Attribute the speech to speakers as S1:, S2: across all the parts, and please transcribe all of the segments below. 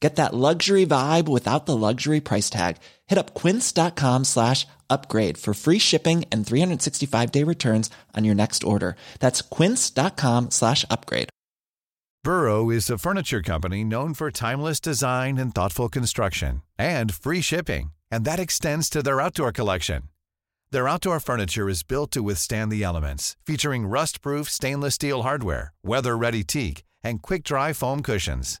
S1: Get that luxury vibe without the luxury price tag. Hit up quince.com slash upgrade for free shipping and 365-day returns on your next order. That's quince.com slash upgrade.
S2: Burrow is a furniture company known for timeless design and thoughtful construction and free shipping, and that extends to their outdoor collection. Their outdoor furniture is built to withstand the elements, featuring rust-proof stainless steel hardware, weather-ready teak, and quick-dry foam cushions.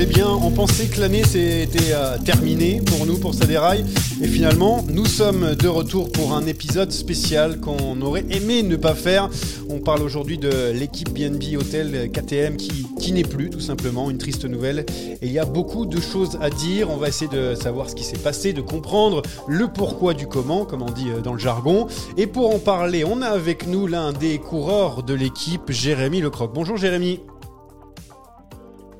S3: Eh bien, on pensait que l'année s'était euh, terminée pour nous, pour Saderail. Et finalement, nous sommes de retour pour un épisode spécial qu'on aurait aimé ne pas faire. On parle aujourd'hui de l'équipe BNB Hotel KTM qui, qui n'est plus, tout simplement. Une triste nouvelle. Et il y a beaucoup de choses à dire. On va essayer de savoir ce qui s'est passé, de comprendre le pourquoi du comment, comme on dit euh, dans le jargon. Et pour en parler, on a avec nous l'un des coureurs de l'équipe, Jérémy Lecroc. Bonjour Jérémy.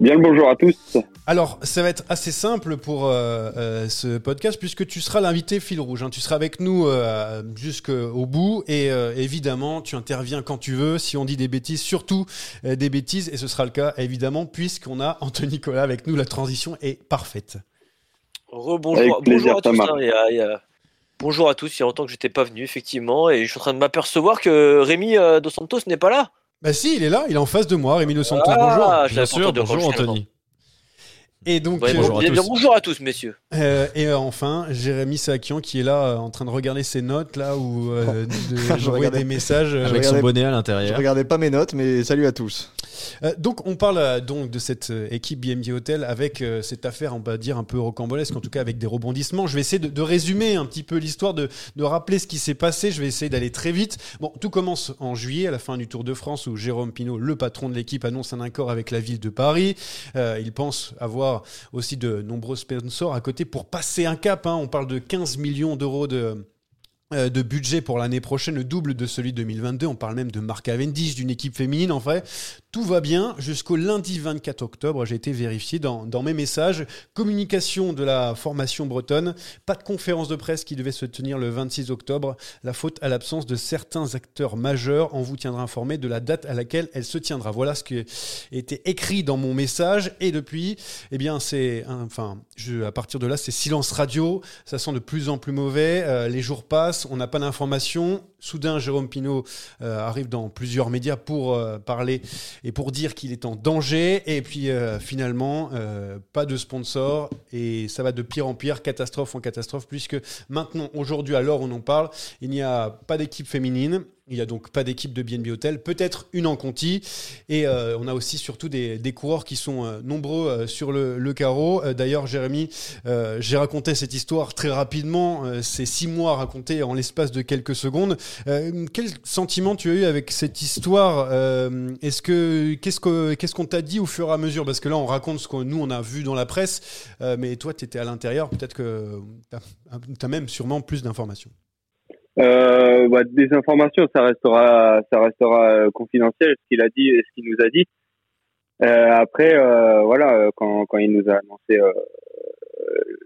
S4: Bien le bonjour à tous.
S3: Alors, ça va être assez simple pour euh, euh, ce podcast puisque tu seras l'invité fil rouge. hein. Tu seras avec nous euh, jusqu'au bout et euh, évidemment, tu interviens quand tu veux. Si on dit des bêtises, surtout euh, des bêtises, et ce sera le cas évidemment puisqu'on a Anthony Nicolas avec nous. La transition est parfaite.
S5: Rebonjour, bonjour à tous. Hein, il y a- il y a- Bonjour à tous, il y a longtemps que j'étais pas venu, effectivement, et je suis en train de m'apercevoir que Rémi euh, Dos Santos n'est pas là.
S3: Bah si, il est là, il est en face de moi, Rémi Dos Santos.
S5: Ah,
S3: bonjour.
S5: entendu encore jusqu'à maintenant.
S3: Et donc,
S5: Ouais,
S3: euh,
S5: bonjour, à tous. bonjour à tous, messieurs.
S3: Euh, et euh, enfin, Jérémy Sakian qui est là euh, en train de regarder ses notes là ou euh, de-
S6: Je regardais-
S3: des messages.
S6: Je
S7: Avec son bonnet à
S6: Je
S7: l'intérieur.
S6: regardais pas mes notes, mais salut à tous.
S3: Euh, donc on parle euh, donc de cette euh, équipe BMD Hotel avec euh, cette affaire, on va dire un peu rocambolesque, en tout cas avec des rebondissements. Je vais essayer de, de résumer un petit peu l'histoire, de, de rappeler ce qui s'est passé. Je vais essayer d'aller très vite. Bon, tout commence en juillet, à la fin du Tour de France, où Jérôme Pinault, le patron de l'équipe, annonce un accord avec la ville de Paris. Euh, il pense avoir aussi de nombreux sponsors à côté pour passer un cap. hein. On parle de 15 millions d'euros de euh, de budget pour l'année prochaine, le double de celui de 2022. On parle même de Marc Cavendish, d'une équipe féminine. En vrai, tout va bien jusqu'au lundi 24 octobre. J'ai été vérifié dans, mes messages. Communication de la formation bretonne. Pas de conférence de presse qui devait se tenir le 26 octobre. La faute à l'absence de certains acteurs majeurs. On vous tiendra informé de la date à laquelle elle se tiendra. Voilà ce qui était écrit dans mon message. Et depuis, eh bien, c'est, enfin, je, à partir de là, c'est silence radio. Ça sent de plus en plus mauvais. Euh, les jours passent, on n'a pas d'informations. Soudain, Jérôme Pinault euh, arrive dans plusieurs médias pour euh, parler et pour dire qu'il est en danger. Et puis euh, finalement, pas de sponsor et ça va de pire en pire, catastrophe en catastrophe, puisque maintenant, aujourd'hui, à l'heure où on en parle, il n'y a pas d'équipe féminine. Il n'y a donc pas d'équipe de BNB Hotel, peut-être une en Conti. Et euh, on a aussi surtout des, coureurs qui sont euh, nombreux euh, sur le, carreau. D'ailleurs, Jérémy, j'ai raconté cette histoire très rapidement. C'est six mois racontés en l'espace de quelques secondes. Quel sentiment tu as eu avec cette histoire Est-ce que qu'est-ce que qu'est-ce qu'on t'a dit au fur et à mesure? Parce que là, on raconte ce que nous on a vu dans la presse, mais toi, tu étais à l'intérieur. Peut-être que tu as, même sûrement plus d'informations.
S4: Euh, bah, des informations, ça restera, ça restera euh, confidentiel, ce qu'il a dit ce qu'il nous a dit. Euh, après, euh, voilà, euh, quand, quand il nous a annoncé euh,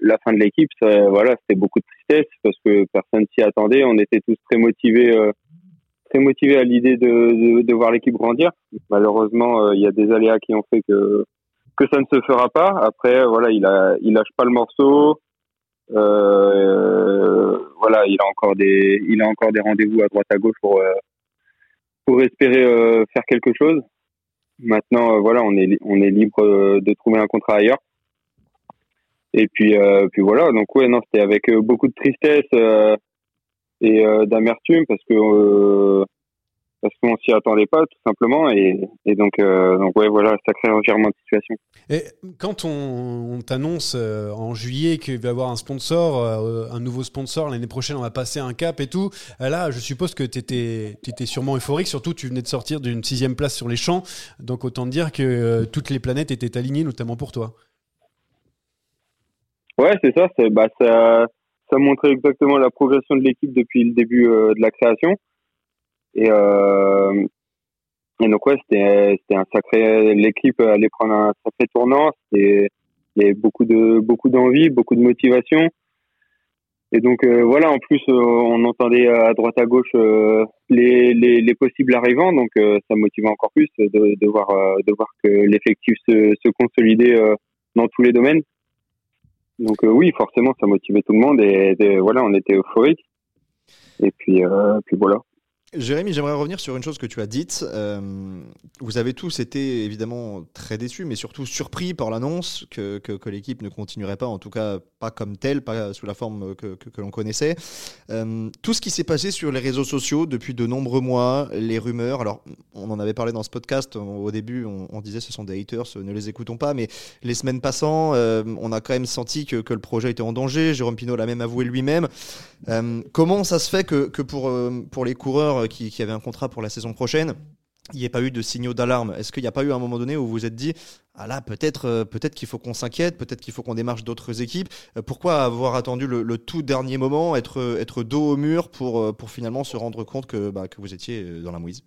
S4: la fin de l'équipe, voilà, c'était beaucoup de tristesse parce que personne s'y attendait. On était tous très motivés, très motivé à l'idée de, de, voir l'équipe grandir. Malheureusement, il y a des aléas qui ont fait que que ça ne se fera pas. Après, voilà, il a, il lâche pas le morceau. Euh, voilà, il a encore des, il a encore des rendez-vous à droite à gauche pour euh, pour espérer euh, faire quelque chose. Maintenant, voilà, on est on est libre de trouver un contrat ailleurs. Et puis puis voilà, donc ouais, non, c'était avec beaucoup de tristesse et d'amertume parce que parce qu'on s'y attendait pas tout simplement et, donc euh, donc ouais voilà sacré revirement de situation.
S3: Et quand on, t'annonce euh, en juillet qu'il va y avoir un sponsor, euh, un nouveau sponsor l'année prochaine, on va passer un cap et tout. Là, je suppose que tu étais, étais, sûrement euphorique. Surtout, tu venais de sortir d'une sixième place sur les champs, donc autant dire que toutes les planètes étaient alignées, notamment pour toi.
S4: Ouais, c'est ça. Bah, ça ça montrait exactement la progression de l'équipe depuis le début de la création. Et, euh, et donc ouais, c'était c'était un sacré. L'équipe allait prendre un sacré tournant. il y avait beaucoup de beaucoup d'envie, beaucoup de motivation. Et donc euh, voilà, en plus euh, on entendait à droite à gauche euh, les, les, les, possibles arrivants, donc ça motivait encore plus de, de voir de voir que l'effectif se, se consolidait dans tous les domaines. Donc oui, forcément ça motivait tout le monde et, et voilà, on était euphorique. Et puis puis voilà.
S6: Jérémy, j'aimerais revenir sur une chose que tu as dite. Euh, vous avez tous été évidemment très déçus, mais surtout surpris par l'annonce que, que, l'équipe ne continuerait pas, en tout cas pas comme telle, pas sous la forme que, que l'on connaissait. Euh, tout ce qui s'est passé sur les réseaux sociaux depuis de nombreux mois, les rumeurs, alors on en avait parlé dans ce podcast, au début on, disait ce sont des haters, ne les écoutons pas, mais les semaines passant, euh, on a quand même senti que, le projet était en danger, Jérôme Pinault l'a même avoué lui-même. comment ça se fait que, pour, pour les coureurs qui, qui avait un contrat pour la saison prochaine, il n'y ait pas eu de signaux d'alarme. Est-ce qu'il n'y a pas eu un moment donné où vous vous êtes dit ah là peut-être euh, peut-être qu'il faut qu'on s'inquiète, peut-être qu'il faut qu'on démarche d'autres équipes. Euh, pourquoi avoir attendu le, tout dernier moment, être dos au mur pour euh, finalement se rendre compte que bah, vous étiez dans la mouise?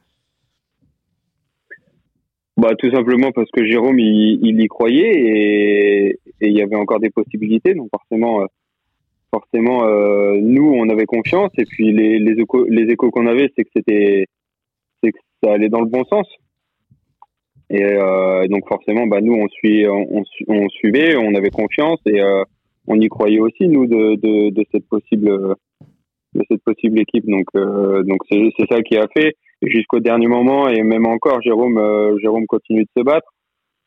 S4: Bah tout simplement parce que Jérôme il, y croyait et, il y avait encore des possibilités. Donc forcément forcément, euh, nous, on avait confiance. Et puis les, les échos, les échos qu'on avait, c'est que c'était, que ça allait dans le bon sens. Et euh, donc forcément, bah nous, on suit, on, suivait, on avait confiance et euh, on y croyait aussi nous de, de, cette possible, cette possible équipe. Donc donc c'est, c'est ça qui a fait jusqu'au dernier moment et même encore, Jérôme, Jérôme continue de se battre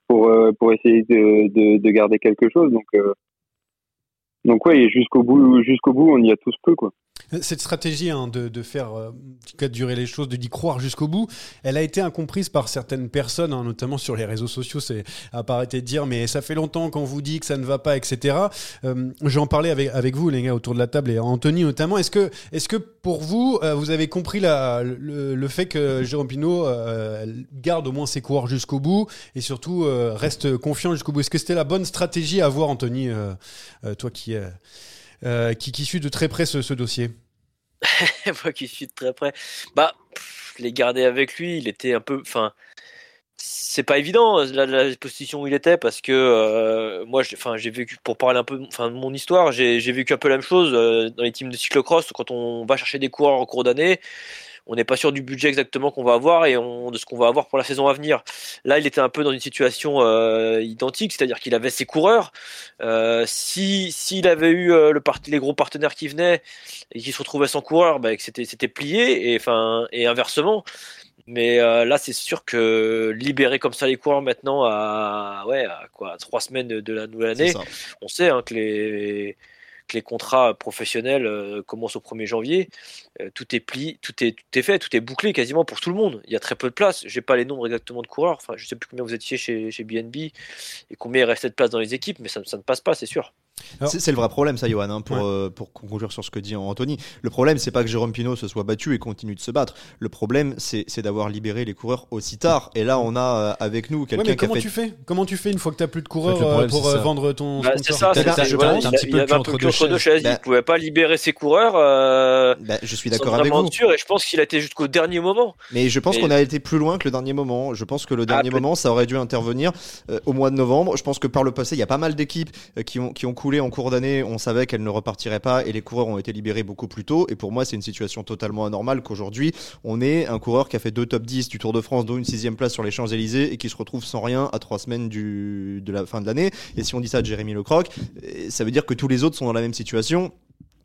S4: pour pour essayer de, de, de garder quelque chose. Donc donc ouais, jusqu'au bout, jusqu'au bout, on y a tous peu quoi.
S3: Cette stratégie hein, de, de, faire euh, durer les choses, de d'y croire jusqu'au bout, elle a été incomprise par certaines personnes, hein, notamment sur les réseaux sociaux. C'est apparaître de dire mais ça fait longtemps qu'on vous dit que ça ne va pas, etc. Euh, J'en parlais avec, avec vous, les gars, autour de la table et Anthony notamment. Est-ce que, est que pour vous, euh, vous avez compris la, le, fait que Jérôme Pinault garde au moins ses coureurs jusqu'au bout et surtout reste confiant jusqu'au bout? Est-ce que c'était la bonne stratégie à avoir, Anthony, toi qui euh, qui, qui, suit de très près ce, dossier
S5: Moi qui suis de très près. Bah, les garder avec lui, il était un peu. Enfin, c'est pas évident la, position où il était parce que euh, moi, enfin, j'ai vécu pour parler un peu, enfin, de mon histoire, j'ai vécu un peu la même chose euh, dans les teams de cyclocross quand on va chercher des coureurs en cours d'année on n'est pas sûr du budget exactement qu'on va avoir et de ce qu'on va avoir pour la saison à venir. Là, il était un peu dans une situation euh, identique, c'est-à-dire qu'il avait ses coureurs. Euh, si s'il avait eu euh, le les gros partenaires qui venaient et qu'il se retrouvait sans coureur, bah, c'était c'était plié et enfin et inversement. Mais là, c'est sûr que libérer comme ça les coureurs maintenant à ouais à quoi trois semaines de, la nouvelle année, on sait hein, que les les contrats professionnels euh, commencent au 1er janvier, euh, tout est pli, tout est, tout est fait, tout est bouclé quasiment pour tout le monde. Il y a très peu de place. J'ai pas les nombres exactement de coureurs. Enfin, je sais plus combien vous étiez chez, BNB et combien il restait de place dans les équipes, mais ça ne passe pas, c'est sûr.
S6: C'est le vrai problème, ça, Johan, hein, pour, euh, pour conclure sur ce que dit Anthony. Le problème, c'est pas que Jérôme Pinault se soit battu et continue de se battre. Le problème, c'est d'avoir libéré les coureurs aussi tard. Et là, on a euh, avec nous quelqu'un
S3: qui a
S6: fait...
S3: tu fais? Comment tu fais une fois que tu n'as plus de coureurs euh, pour vendre ton
S5: bah, C'est ça, c'est je pense. Un petit peu entre deux chaises. Il ne bah pouvait pas libérer ses coureurs.
S6: Bah, je suis d'accord avec vous.
S5: et je pense qu'il a été jusqu'au dernier moment.
S6: Mais je pense qu'on a été plus loin que le dernier moment. Je pense que le dernier ah, moment, ça aurait dû intervenir au mois de novembre. Je pense que par le passé, il y a pas mal d'équipes qui ont, qui ont couru en cours d'année, on savait qu'elles ne repartiraient pas et les coureurs ont été libérés beaucoup plus tôt. Et pour moi, c'est une situation totalement anormale qu'aujourd'hui, on ait un coureur qui a fait deux top 10 du Tour de France, dont une sixième place sur les Champs-Élysées et qui se retrouve sans rien à trois semaines de la fin de l'année. Et si on dit ça de Jérémy Lecroc, euh, ça veut dire que tous les autres sont dans la même situation.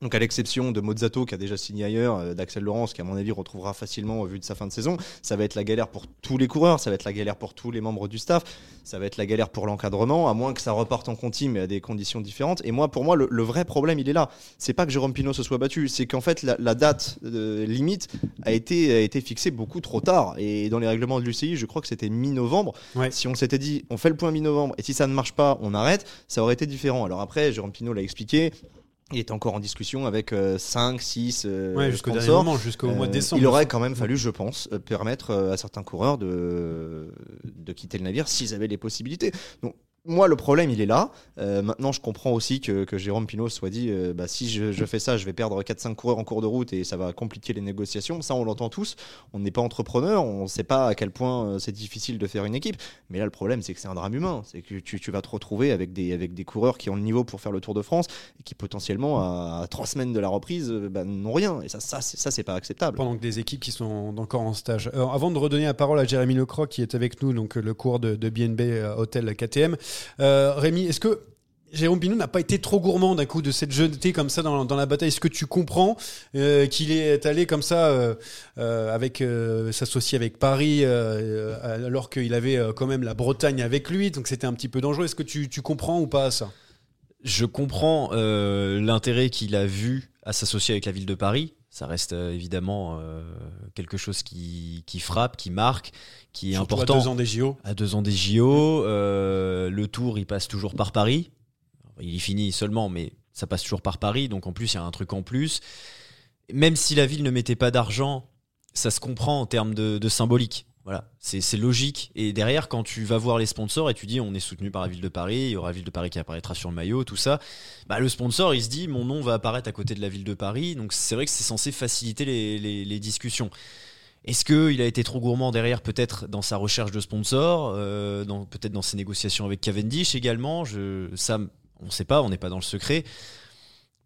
S6: Donc à l'exception de Mozzato qui a déjà signé ailleurs, euh, d'Axel Laurence qui à mon avis retrouvera facilement au vu de sa fin de saison, ça va être la galère pour tous les coureurs, ça va être la galère pour tous les membres du staff, ça va être la galère pour l'encadrement, à moins que ça reparte en conti mais à des conditions différentes. Et moi pour moi le, le vrai problème il est là, c'est pas que Jérôme Pinot se soit battu, c'est qu'en fait la, la date euh, limite a été, a été fixée beaucoup trop tard. Et dans les règlements de l'UCI je crois que c'était mi-novembre.
S3: Ouais.
S6: Si on s'était dit on fait le point mi-novembre et si ça ne marche pas on arrête, ça aurait été différent. Alors après Jérôme Pinot l'a expliqué, il est encore en discussion avec 5, 6
S3: Ouais, jusqu'au dernier
S6: sponsors.
S3: moment, jusqu'au mois de
S6: Euh,
S3: décembre.
S6: Il aurait quand même fallu, je pense, euh, permettre euh, à certains coureurs de, de quitter le navire s'ils avaient les possibilités. Donc, moi, le problème, il est là. Euh, maintenant, je comprends aussi que, que Jérôme Pinot soit dit euh, bah, si je, fais ça, je vais perdre 4-5 coureurs en cours de route et ça va compliquer les négociations. Ça, on l'entend tous. On n'est pas entrepreneur, on ne sait pas à quel point euh, c'est difficile de faire une équipe. Mais là, le problème, c'est que c'est un drame humain. C'est que tu, tu vas te retrouver avec des, avec des coureurs qui ont le niveau pour faire le Tour de France et qui potentiellement, à, trois semaines de la reprise, bah, n'ont rien. Et ça, ça, c'est, ça, c'est pas acceptable.
S3: pendant que des équipes qui sont encore en stage. Avant de redonner la parole à Jérémy Lecroc qui est avec nous, donc le cours de, de BNB Hôtel KTM, Rémi, est-ce que Jérôme Pinot n'a pas été trop gourmand d'un coup de cette jeunité comme ça dans, la bataille? Est-ce que tu comprends euh, qu'il est allé comme ça euh, euh, avec euh, s'associer avec Paris euh, euh, alors qu'il avait euh, quand même la Bretagne avec lui, donc c'était un petit peu dangereux. Est-ce que tu, comprends ou pas ça?
S7: Je comprends euh, l'intérêt qu'il a vu à s'associer avec la ville de Paris. Ça reste euh, évidemment euh, quelque chose qui frappe, qui marque, qui est
S3: Surtout
S7: important.
S3: À deux ans des JO.
S7: À deux ans des JO, euh, le tour il passe toujours par Paris. Il y finit seulement, mais ça passe toujours par Paris. Donc en plus, il y a un truc en plus. Même si la ville ne mettait pas d'argent, ça se comprend en termes de, de symbolique. Voilà, c'est logique. Et derrière, quand tu vas voir les sponsors et tu dis on est soutenu par la ville de Paris, il y aura la ville de Paris qui apparaîtra sur le maillot, tout ça, bah, le sponsor il se dit mon nom va apparaître à côté de la ville de Paris. Donc c'est vrai que c'est censé faciliter les, les- les discussions. Est-ce qu'il a été trop gourmand derrière, peut-être dans sa recherche de sponsors, euh, peut-être dans ses négociations avec Cavendish également? Je, Ça, on ne sait pas, on n'est pas dans le secret.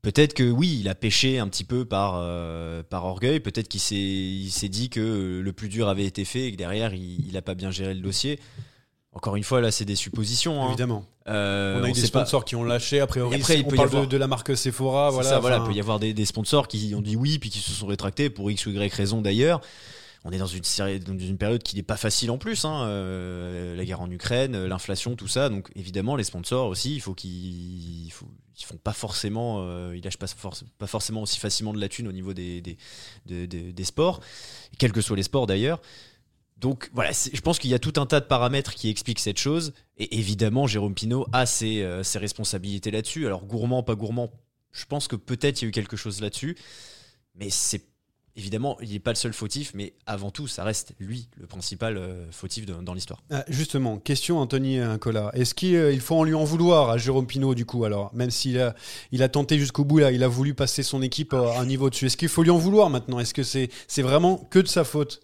S7: Peut-être que oui, il a pêché un petit peu par, euh, par orgueil. Peut-être qu'il s'est, dit que le plus dur avait été fait et que derrière, il n'a pas bien géré le dossier. Encore une fois, là, c'est des suppositions. hein.
S3: Évidemment.
S7: Euh,
S3: on a eu des
S7: pas-
S3: sponsors qui ont lâché, a priori.
S7: Après, il
S3: on
S7: peut y
S3: parle
S7: avoir-
S3: de, de la marque Sephora. Voilà,
S7: ça, voilà, il peut y avoir des, des sponsors qui ont dit oui, puis qui se sont rétractés pour X ou Y raison d'ailleurs. On est dans une, période qui n'est pas facile en plus, hein, euh, la guerre en Ukraine, euh, l'inflation, tout ça. Donc évidemment, les sponsors aussi, ils font pas forcément, euh, ils lâchent pas, forc- pas forcément aussi facilement de la thune au niveau des, des, de- de- des sports, quels que soient les sports d'ailleurs. Donc voilà, je pense qu'il y a tout un tas de paramètres qui expliquent cette chose. Et évidemment, Jérôme Pinault a ses, ses responsabilités là-dessus. Alors gourmand, pas gourmand, je pense que peut-être il y a eu quelque chose là-dessus. Mais c'est évidemment, il n'est pas le seul fautif, mais avant tout, ça reste lui le principal euh, fautif de- dans l'histoire.
S3: Ah, justement, question Anthony Incola. Est-ce qu'il euh, faut en lui en vouloir à Jérôme Pinault du coup alors Même s'il a, il a tenté jusqu'au bout là, il a voulu passer son équipe euh, à un niveau dessus. Est-ce qu'il faut lui en vouloir maintenant? Est-ce que c'est c'est vraiment que de sa faute?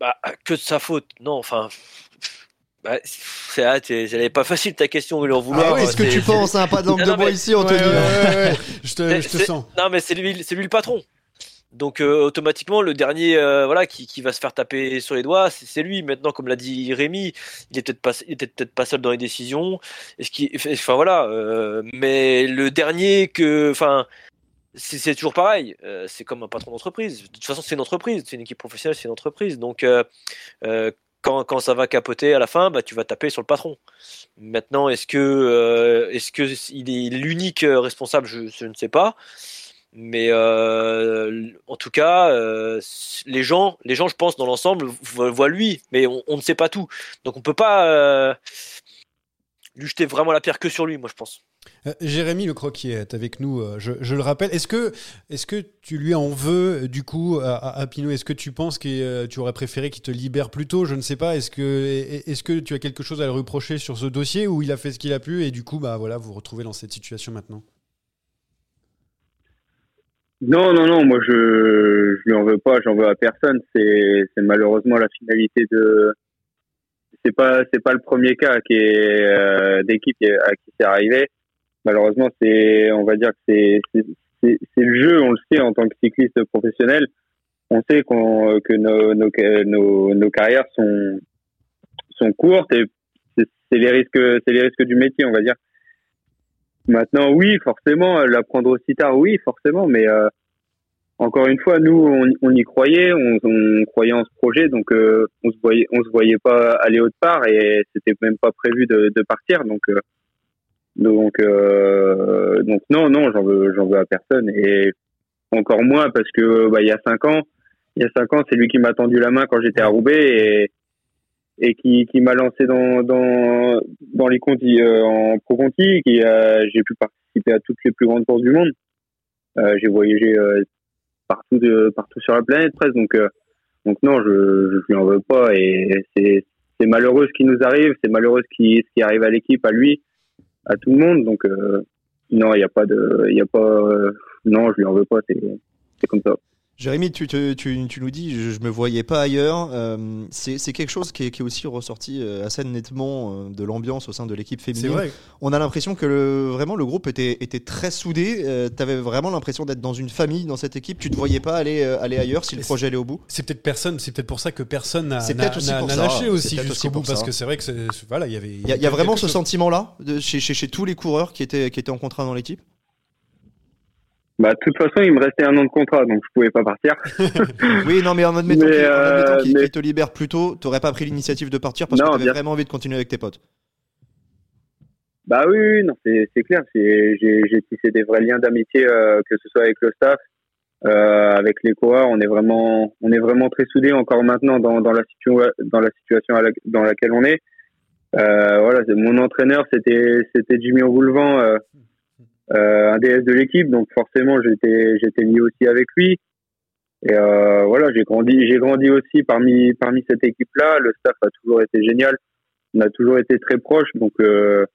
S5: Bah, que de sa faute. Non, enfin. Bah, c'est, ah, t'es- elle est pas facile ta question, il en vouloir.
S6: Ah oui, est-ce que
S5: c'est-
S6: tu penses à un pas de langue
S5: Non,
S6: de bois ici, Anthony
S3: Ouais, ouais, ouais, ouais. Je te, je sens.
S5: Non, mais c'est lui, c'est lui le patron. Donc euh, automatiquement, le dernier, euh, voilà, qui, qui va se faire taper sur les doigts, c'est, lui. Maintenant, comme l'a dit Rémi, il est peut-être pas, seul dans les décisions. Voilà. euh, mais le dernier que, enfin, c'est, toujours pareil. c'est comme un patron d'entreprise. De toute façon, c'est une entreprise, c'est une équipe professionnelle, c'est une entreprise. Donc quand, quand ça va capoter à la fin, bah, tu vas taper sur le patron. Maintenant, est-ce que, est-ce est l'unique responsable? Je ne sais pas. Mais euh, en tout cas, euh, les gens, les gens, je pense, dans l'ensemble, vo- voient lui, mais on, ne sait pas tout. Donc on peut pas euh, lui jeter vraiment la pierre que sur lui, moi je pense.
S3: Jérémy Le Croquier est avec nous, je, le rappelle. Est-ce que, est que tu lui en veux du coup à, à- Pinot? Est-ce que tu penses que tu aurais préféré qu'il te libère plus tôt? Je ne sais pas. Est-ce que, est- que tu as quelque chose à le reprocher sur ce dossier ou il a fait ce qu'il a pu et du coup, bah voilà, vous vous retrouvez dans cette situation maintenant?
S4: Non, non, non, moi je, je lui en veux pas, j'en veux à personne. C'est, malheureusement la finalité de. C'est pas, c'est pas le premier cas qui est euh, d'équipe à qui c'est arrivé. malheureusement, c'est, on va dire que c'est, c'est, le jeu, on le sait en tant que cycliste professionnel. On sait qu'on, que nos, nos, nos, nos carrières sont, sont courtes et c'est les risques, c'est les risques du métier, on va dire. Maintenant, oui, forcément, l'apprendre aussi tard, oui, forcément, mais euh, encore une fois, nous, on, on y croyait, on, on, croyait en ce projet, donc euh, on se voyait, on se voyait pas aller autre part et c'était même pas prévu de, de partir, donc euh, donc euh, donc non, non, j'en veux, j'en veux à personne et encore moins parce que bah, il y a cinq ans, il y a cinq ans, c'est lui qui m'a tendu la main quand j'étais à Roubaix et et qui, qui m'a lancé dans, dans, dans les contis euh, en pro conti, qui j'ai pu participer à toutes les plus grandes courses du monde. Euh, j'ai voyagé euh, partout de, partout sur la planète presque, donc euh, donc non, je je lui en veux pas. Et c'est c'est malheureux ce qui nous arrive, c'est malheureux ce qui ce qui arrive à l'équipe, à lui, à tout le monde, donc non, il y a pas de, y a pas, non, je lui en veux pas, c'est c'est comme ça.
S6: Jérémy, tu, tu, tu, tu, nous dis, je, ne me voyais pas ailleurs. Euh, c'est quelque chose qui est, qui est, aussi ressorti euh, assez nettement euh, de l'ambiance au sein de l'équipe féminine.
S3: Vrai.
S6: On a l'impression que le, vraiment le groupe était, était très soudé. Euh, tu avais vraiment l'impression d'être dans une famille dans cette équipe. Tu ne te voyais pas aller, aller ailleurs si le projet allait au bout?
S3: C'est peut-être personne. C'est peut-être pour ça que personne n'a lâché aussi jusqu'au bout parce que c'est vrai que voilà, il y avait.
S6: Il y, a, y a vraiment ce sentiment-là chez, chez, chez tous les coureurs qui étaient, qui étaient en contrat dans l'équipe?
S4: Bah, de toute façon, il me restait un an de contrat, donc je pouvais pas partir.
S6: oui, non, mais en admettant qu'il euh, qu mais... te libère plus tôt, t'aurais pas pris l'initiative de partir parce non, que t'avais vraiment envie de continuer avec tes potes.
S4: Bah oui, oui non, c'est clair. J'ai tissé des vrais liens d'amitié, euh, que ce soit avec le staff, euh, avec les coureurs. On est vraiment, on est vraiment très soudés encore maintenant dans, dans la situation, dans la situation la, dans laquelle on est. Euh, voilà, mon entraîneur, c'était, c'était Jimmy Ogoulevent. Euh, un DS de l'équipe, donc forcément j'étais j'étais lié aussi avec lui. Et euh, voilà, j'ai grandi j'ai grandi aussi parmi parmi cette équipe-là. Le staff a toujours été génial, on a toujours été très proches, donc euh,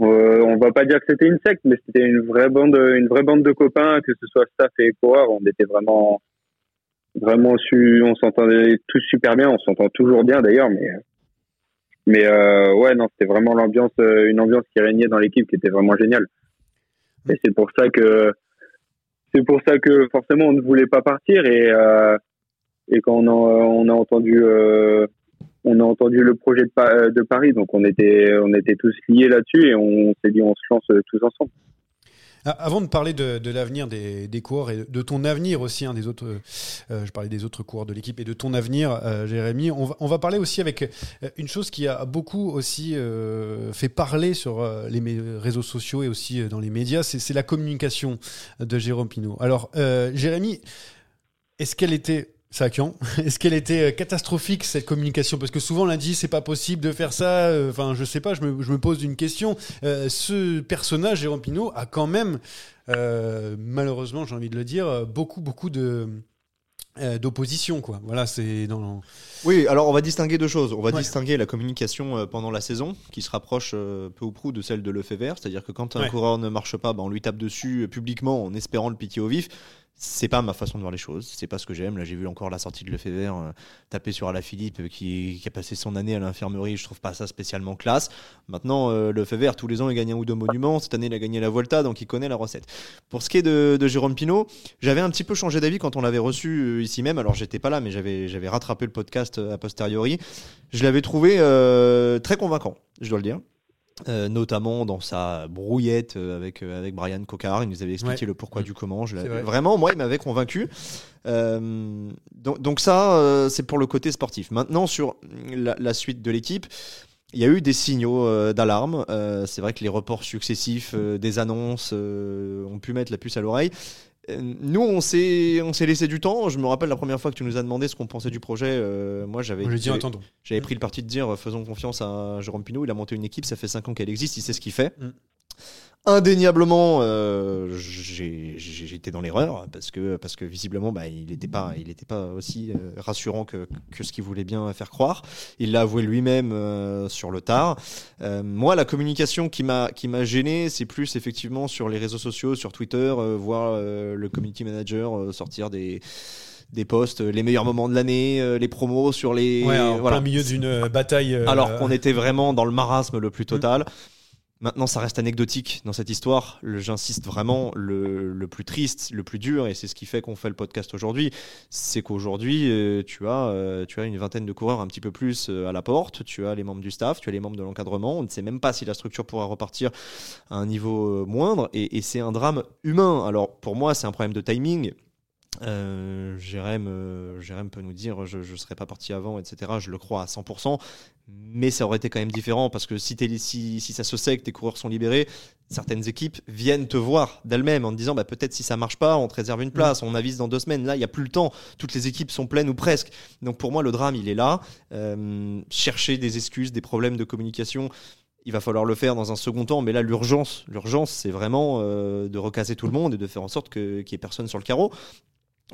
S4: euh, on va pas dire que c'était une secte, mais c'était une vraie bande une vraie bande de copains, que ce soit staff et coureurs, on était vraiment vraiment su, on s'entendait tous super bien, on s'entend toujours bien d'ailleurs, mais mais euh, ouais, non, c'était vraiment l'ambiance, euh, une ambiance qui régnait dans l'équipe qui était vraiment géniale. Et c'est pour ça que c'est pour ça que forcément on ne voulait pas partir et euh, et quand on a, on a entendu euh, on a entendu le projet de, de, Paris, donc on était on était tous liés là-dessus et on s'est dit on se lance tous ensemble.
S3: Ah, avant de parler de, de l'avenir des, des, coureurs et de ton avenir aussi, hein, des autres, euh, je parlais des autres coureurs de l'équipe et de ton avenir, euh, Jérémy, on va, on va, parler aussi avec euh, une chose qui a beaucoup aussi euh, fait parler sur euh, les réseaux sociaux et aussi dans les médias, c'est la communication de Jérôme Pinault. Alors, Jérémy, est-ce qu'elle était Sakian, est-ce qu'elle était catastrophique cette communication? Parce que souvent on l'a dit, c'est pas possible de faire ça. Enfin, je sais pas, je me, je me pose une question. Euh, ce personnage, Jérôme Pinault, a quand même, euh, malheureusement, j'ai envie de le dire, beaucoup, beaucoup de euh, d'opposition quoi voilà c'est dans
S6: oui alors on va distinguer deux choses on va ouais. distinguer la communication euh, pendant la saison qui se rapproche euh, peu ou prou de celle de Lefebvre c'est à dire que quand un ouais. coureur ne marche pas bah, on lui tape dessus publiquement en espérant le pitié au vif c'est pas ma façon de voir les choses, c'est pas ce que j'aime. Là, j'ai vu encore la sortie de Lefebvre euh, taper sur Alaphilippe euh, qui, a passé son année à l'infirmerie. Je trouve pas ça spécialement classe. Maintenant, euh, Lefebvre, tous les ans, il gagne un ou deux monuments. Cette année, il a gagné la Volta, donc il connaît la recette. Pour ce qui est de, Jérôme Pinault, j'avais un petit peu changé d'avis quand on l'avait reçu euh, ici même. Alors, j'étais pas là, mais j'avais, rattrapé le podcast a posteriori. Je l'avais trouvé euh, très convaincant, je dois le dire. Euh, notamment dans sa brouillette euh, avec, euh, avec Brian Cocard. Il nous avait expliqué ouais. le pourquoi mmh. du comment. Je Vraiment, moi, il m'avait convaincu. Euh, donc, donc, ça, c'est pour le côté sportif. Maintenant, sur la, la suite de l'équipe, il y a eu des signaux d'alarme. C'est vrai que les reports successifs des annonces ont pu mettre la puce à l'oreille. Nous, on s'est, on s'est laissé du temps. Je me rappelle la première fois que tu nous as demandé ce qu'on pensait du projet. Euh, moi, j'avais,
S3: dit,
S6: j'avais, j'avais pris le parti de dire faisons confiance à Jérôme Pinault. Il a monté une équipe, ça fait 5 ans qu'elle existe, il sait ce qu'il fait. Mm. Indéniablement, euh, été dans l'erreur parce que, parce que visiblement, bah, il n'était pas, il était pas aussi euh, rassurant que, que ce qu'il voulait bien faire croire. Il l'a avoué lui-même euh, sur le tard. Moi, la communication qui m'a, qui m'a gêné, c'est plus effectivement sur les réseaux sociaux, sur Twitter, voir le community manager sortir des des posts, les meilleurs moments de l'année, les promos sur les.
S3: Ouais, en voilà. plein milieu d'une bataille. Euh...
S6: Alors qu'on était vraiment dans le marasme le plus total. Maintenant, ça reste anecdotique dans cette histoire. J'insiste vraiment, le, plus triste, le plus dur, et c'est ce qui fait qu'on fait le podcast aujourd'hui, c'est qu'aujourd'hui, euh, tu, as, euh, tu as une vingtaine de coureurs un petit peu plus euh, à la porte, tu as les membres du staff, tu as les membres de l'encadrement, on ne sait même pas si la structure pourra repartir à un niveau moindre, et c'est un drame humain. Alors pour moi, c'est un problème de timing. Euh, Jérém, euh, Jérém peut nous dire je ne serais pas parti avant, etc. Je le crois à 100%, mais ça aurait été quand même différent parce que si, t'es- si, si ça se sait que tes coureurs sont libérés, certaines équipes viennent te voir d'elles-mêmes en te disant bah, peut-être si ça marche pas, on te réserve une place, on avise dans deux semaines. Là, il n'y a plus le temps. Toutes les équipes sont pleines ou presque. Donc pour moi, le drame, il est là. Euh, chercher des excuses, des problèmes de communication. Il va falloir le faire dans un second temps, mais là l'urgence, l'urgence, c'est vraiment euh, de recaser tout le monde et de faire en sorte qu'il n'y ait personne sur le carreau.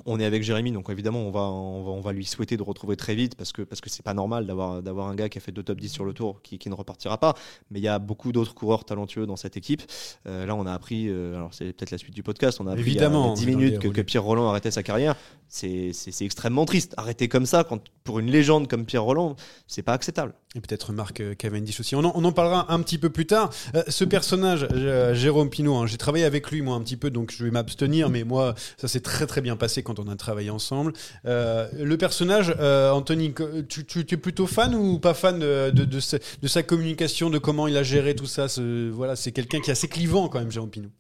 S6: On est avec Jérémy, donc évidemment on va, on va, on va lui souhaiter de retrouver très vite parce que parce que c'est pas normal d'avoir d'avoir un gars qui a fait deux top 10 sur le tour qui, qui ne repartira pas. Mais il y a beaucoup d'autres coureurs talentueux dans cette équipe. Euh, là on a appris, euh, alors c'est peut-être la suite du podcast, on a appris
S3: Évidemment,
S6: il y a 10
S3: dans les
S6: minutes que, que Pierre Roland arrêtait sa carrière. C'est c'est- c'est extrêmement triste. Arrêter comme ça, quand, pour une légende comme Pierre Roland, c'est pas acceptable.
S3: Et peut-être Marc euh, Cavendish aussi. On en, on en parlera un petit peu plus tard. Euh, ce personnage, Jérôme Pinault, hein, j'ai travaillé avec lui moi un petit peu, donc je vais m'abstenir, mais moi, ça s'est très très bien passé quand on a travaillé ensemble. Euh, le personnage, euh, Anthony, tu, es plutôt fan ou pas fan de, sa, communication, de comment il a géré tout ça Voilà, c'est quelqu'un qui est assez clivant quand même, Jérôme Pinault.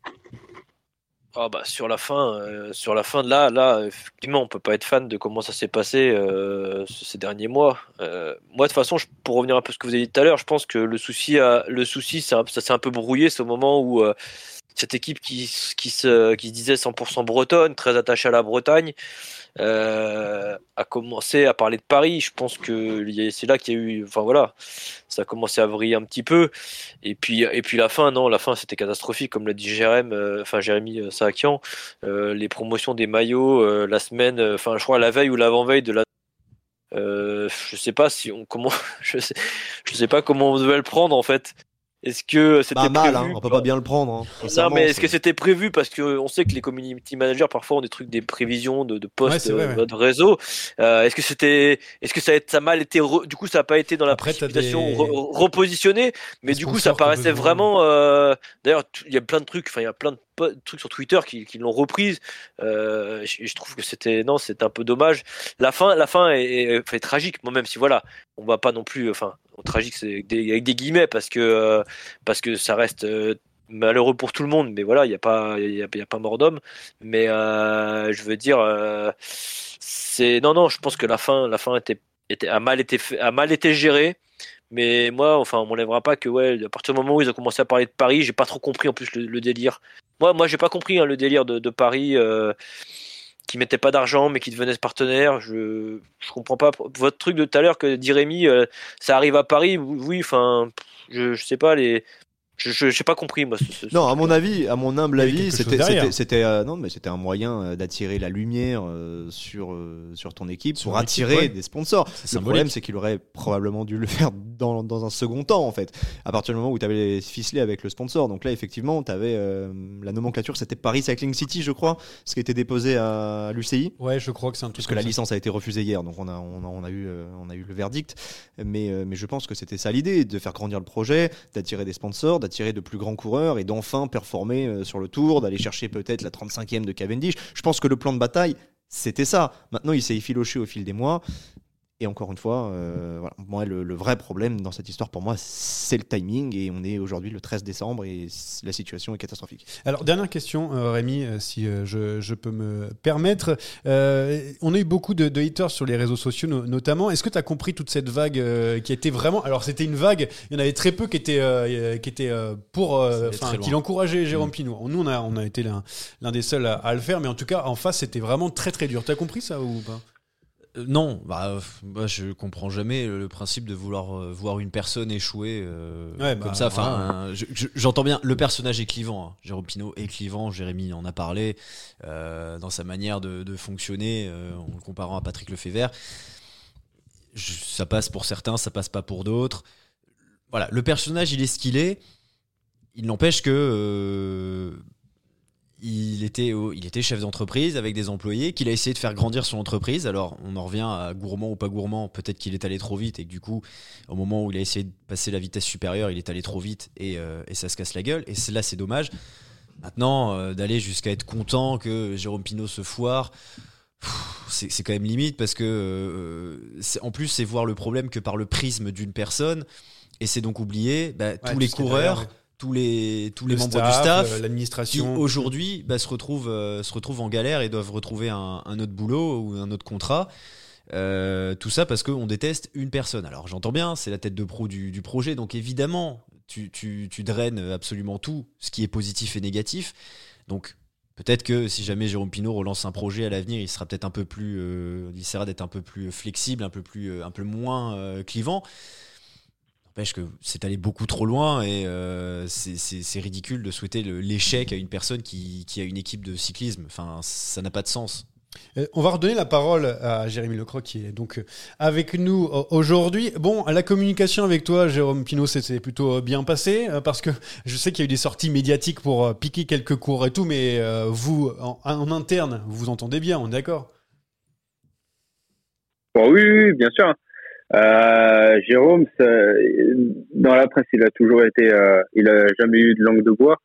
S5: Ah bah sur la fin, euh, sur la fin là, là effectivement, on peut pas être fan de comment ça s'est passé euh, ces derniers mois. Moi, de toute façon, pour revenir un peu à ce que vous avez dit tout à l'heure, je pense que le souci, le souci, ça s'est un peu brouillé, c'est au moment où cette équipe qui, qui se, qui se disait 100% bretonne, très attachée à la Bretagne, euh, a commencé à parler de Paris. Je pense que c'est là qu'il y a eu, enfin voilà, ça a commencé à vriller un petit peu. Et puis, et puis la fin, non, la fin c'était catastrophique, comme l'a dit Jérém, euh, enfin Jérémy euh, Saakian. Euh, les promotions des maillots euh, la semaine, enfin je crois la veille ou l'avant-veille de la. Je sais pas si on comment, je sais, je sais pas comment on devait le prendre en fait. Est-ce que c'était
S6: Pas mal,
S5: prévu
S6: hein, on peut pas bien le prendre. hein.
S5: non, mais est-ce
S6: c'est-
S5: que c'était prévu? Parce que on sait que les community managers parfois ont des trucs, des prévisions de, de postes
S3: c'est vrai,
S5: euh,
S3: ouais.
S5: de réseau. Euh, est-ce que c'était, est-ce que ça a, ça a mal été, re- du coup, ça n'a pas été dans la
S3: Après,
S5: précipitation
S3: des-
S5: re- repositionné, mais du coup, ça paraissait vraiment. euh, D'ailleurs, il y a plein de trucs. Enfin, il y a plein de trucs sur Twitter qui, qui l'ont reprise. Euh, je, je trouve que c'était non, c'était un peu dommage. La fin, la fin est, est- tragique. Moi, même si voilà, on va pas non plus. Enfin, tragique, avec des, guillemets parce que euh, parce que ça reste. euh, malheureux pour tout le monde, mais voilà, il n'y a pas, y a, pas mort d'homme. Mais euh, je veux dire, c'est non, non, je pense que la fin, la fin était, a mal été, a mal été gérée. Mais moi, enfin, on m'enlèvera pas que ouais, à partir du moment où ils ont commencé à parler de Paris, j'ai pas trop compris en plus le, délire. Moi, moi, j'ai pas compris hein, le délire de, Paris. Qui mettait pas d'argent mais qui devenait partenaire je je comprends pas votre truc de tout à l'heure que dit Rémi euh, ça arrive à Paris oui enfin je, je sais pas les je je- j'ai pas compris moi ce- ce-
S6: Non, à mon avis, à mon humble avis, c'était
S3: derrière.
S6: c'était c'était, euh, non, mais c'était un moyen euh, d'attirer la lumière euh, sur euh, sur ton équipe
S3: Sur
S6: pour attirer
S3: ouais.
S6: des sponsors. Le
S7: symbolique.
S6: problème, c'est qu'il aurait probablement dû le faire dans, dans un second temps, en fait. À partir du moment où tu avais ficelé avec le sponsor. Donc là, effectivement, tu avais la nomenclature, c'était Paris Cycling City, je crois, ce qui été déposé à l'UCI.
S3: Ouais, je crois que c'est un truc.
S6: Puisque la
S3: comme ça.
S6: licence a été refusée hier, donc on a, on a, on a eu, euh, on a eu le verdict. Mais, euh, mais je pense que c'était ça l'idée, de faire grandir le projet, d'attirer des sponsors, d'attirer de plus grands coureurs et d'enfin performer euh, sur le tour, d'aller chercher peut-être la 35e de Cavendish. Je pense que le plan de bataille, c'était ça. Maintenant, il s'est effiloché au fil des mois. Et encore une fois, euh, voilà. moi, le, le vrai problème dans cette histoire, pour moi, c'est le timing. Et on est aujourd'hui le 13 décembre et la situation est catastrophique.
S3: Alors, dernière question, euh, Rémi, euh, si euh, je, je peux me permettre. Euh, on a eu beaucoup de, de haters sur les réseaux sociaux, no- notamment. Est-ce que tu as compris toute cette vague euh, qui était vraiment. Alors, c'était une vague, il y en avait très peu qui étaient, euh, qui étaient pour. Enfin, qui l'encourageaient, Jérôme
S7: Mm.
S3: Pinot. Nous, on a, on a été l'un l'un des seuls à, à le faire, mais en tout cas, en face, c'était vraiment très très dur. Tu as compris ça ou pas?
S7: Non, bah, euh, moi je comprends jamais le, principe de vouloir euh, voir une personne échouer euh,
S3: Ouais, bah,
S7: comme ça. Enfin, euh, je- je- j'entends bien. Le personnage est clivant. hein. Jérôme Pinault est clivant. Jérémy en a parlé euh, dans sa manière de, de fonctionner euh, en le comparant à Patrick Lefebvre. Ça passe pour certains, ça passe pas pour d'autres. Voilà, le personnage il est ce qu'il est. Il n'empêche que euh, il était, au- il était chef d'entreprise avec des employés, qu'il a essayé de faire grandir son entreprise. Alors, on en revient à gourmand ou pas gourmand. Peut-être qu'il est allé trop vite et que du coup, au moment où il a essayé de passer la vitesse supérieure, il est allé trop vite et, euh, et ça se casse la gueule. Et là, c'est dommage. Maintenant, euh, d'aller jusqu'à être content que Jérôme Pinault se foire, c'est quand même limite parce que, euh, en plus, c'est voir le problème que par le prisme d'une personne. Et c'est donc oublier bah,
S3: Ouais,
S7: tous les coureurs. Tous les, tous les
S3: Le
S7: membres
S3: staff,
S7: du staff
S3: euh,
S7: qui
S3: l'administration.
S7: aujourd'hui bah, se, retrouvent, euh, se retrouvent en galère et doivent retrouver un, un autre boulot ou un autre contrat. Euh, tout ça parce qu'on déteste une personne. Alors j'entends bien, c'est la tête de proue du, du projet, donc évidemment, tu, tu, tu draines absolument tout, ce qui est positif et négatif. Donc peut-être que si jamais Jérôme Pinault relance un projet à l'avenir, il sera peut-être un peu plus, euh, il essaiera d'être un peu plus flexible, un peu plus, un peu moins clivant. N'empêche que c'est allé beaucoup trop loin et euh, c'est- ridicule de souhaiter l'échec à une personne qui, qui a une équipe de cyclisme. Enfin, ça n'a pas de sens.
S3: Euh, On va redonner la parole à Jérémy Lecroc qui est donc euh, avec nous euh, aujourd'hui. Bon, la communication avec toi, Jérôme Pinault, c'était plutôt bien passé parce que je sais qu'il y a eu des sorties médiatiques pour piquer quelques cours et tout, mais vous, en, en interne, vous vous entendez bien, on est d'accord?
S4: Bon, oui, oui, oui, bien sûr. Euh, Jérôme, dans la presse, il a toujours été, euh, il a jamais eu de langue de bois.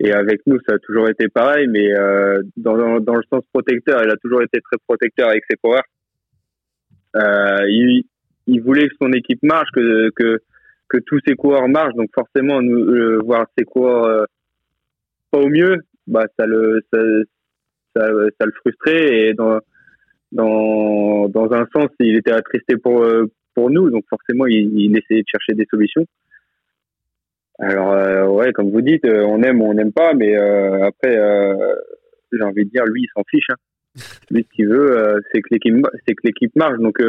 S4: Et avec nous, ça a toujours été pareil, mais euh, dans, dans, dans le sens protecteur, il a toujours été très protecteur avec ses coureurs. Il, il voulait que son équipe marche, que, que, que tous ses coureurs marchent. Donc forcément, nous, euh, voir ses coureurs euh, pas au mieux, bah ça le, ça, ça, ça le frustrait. Et dans, dans, dans un sens, il était attristé pour, euh, pour nous, donc forcément, il, il essayait de chercher des solutions. Alors, euh, ouais, comme vous dites, euh, on aime ou on n'aime pas, mais euh, après, euh, j'ai envie de dire, lui, il s'en fiche. Hein. Lui, ce qu'il veut, c'est que l'équipe, c'est que l'équipe marche. Donc,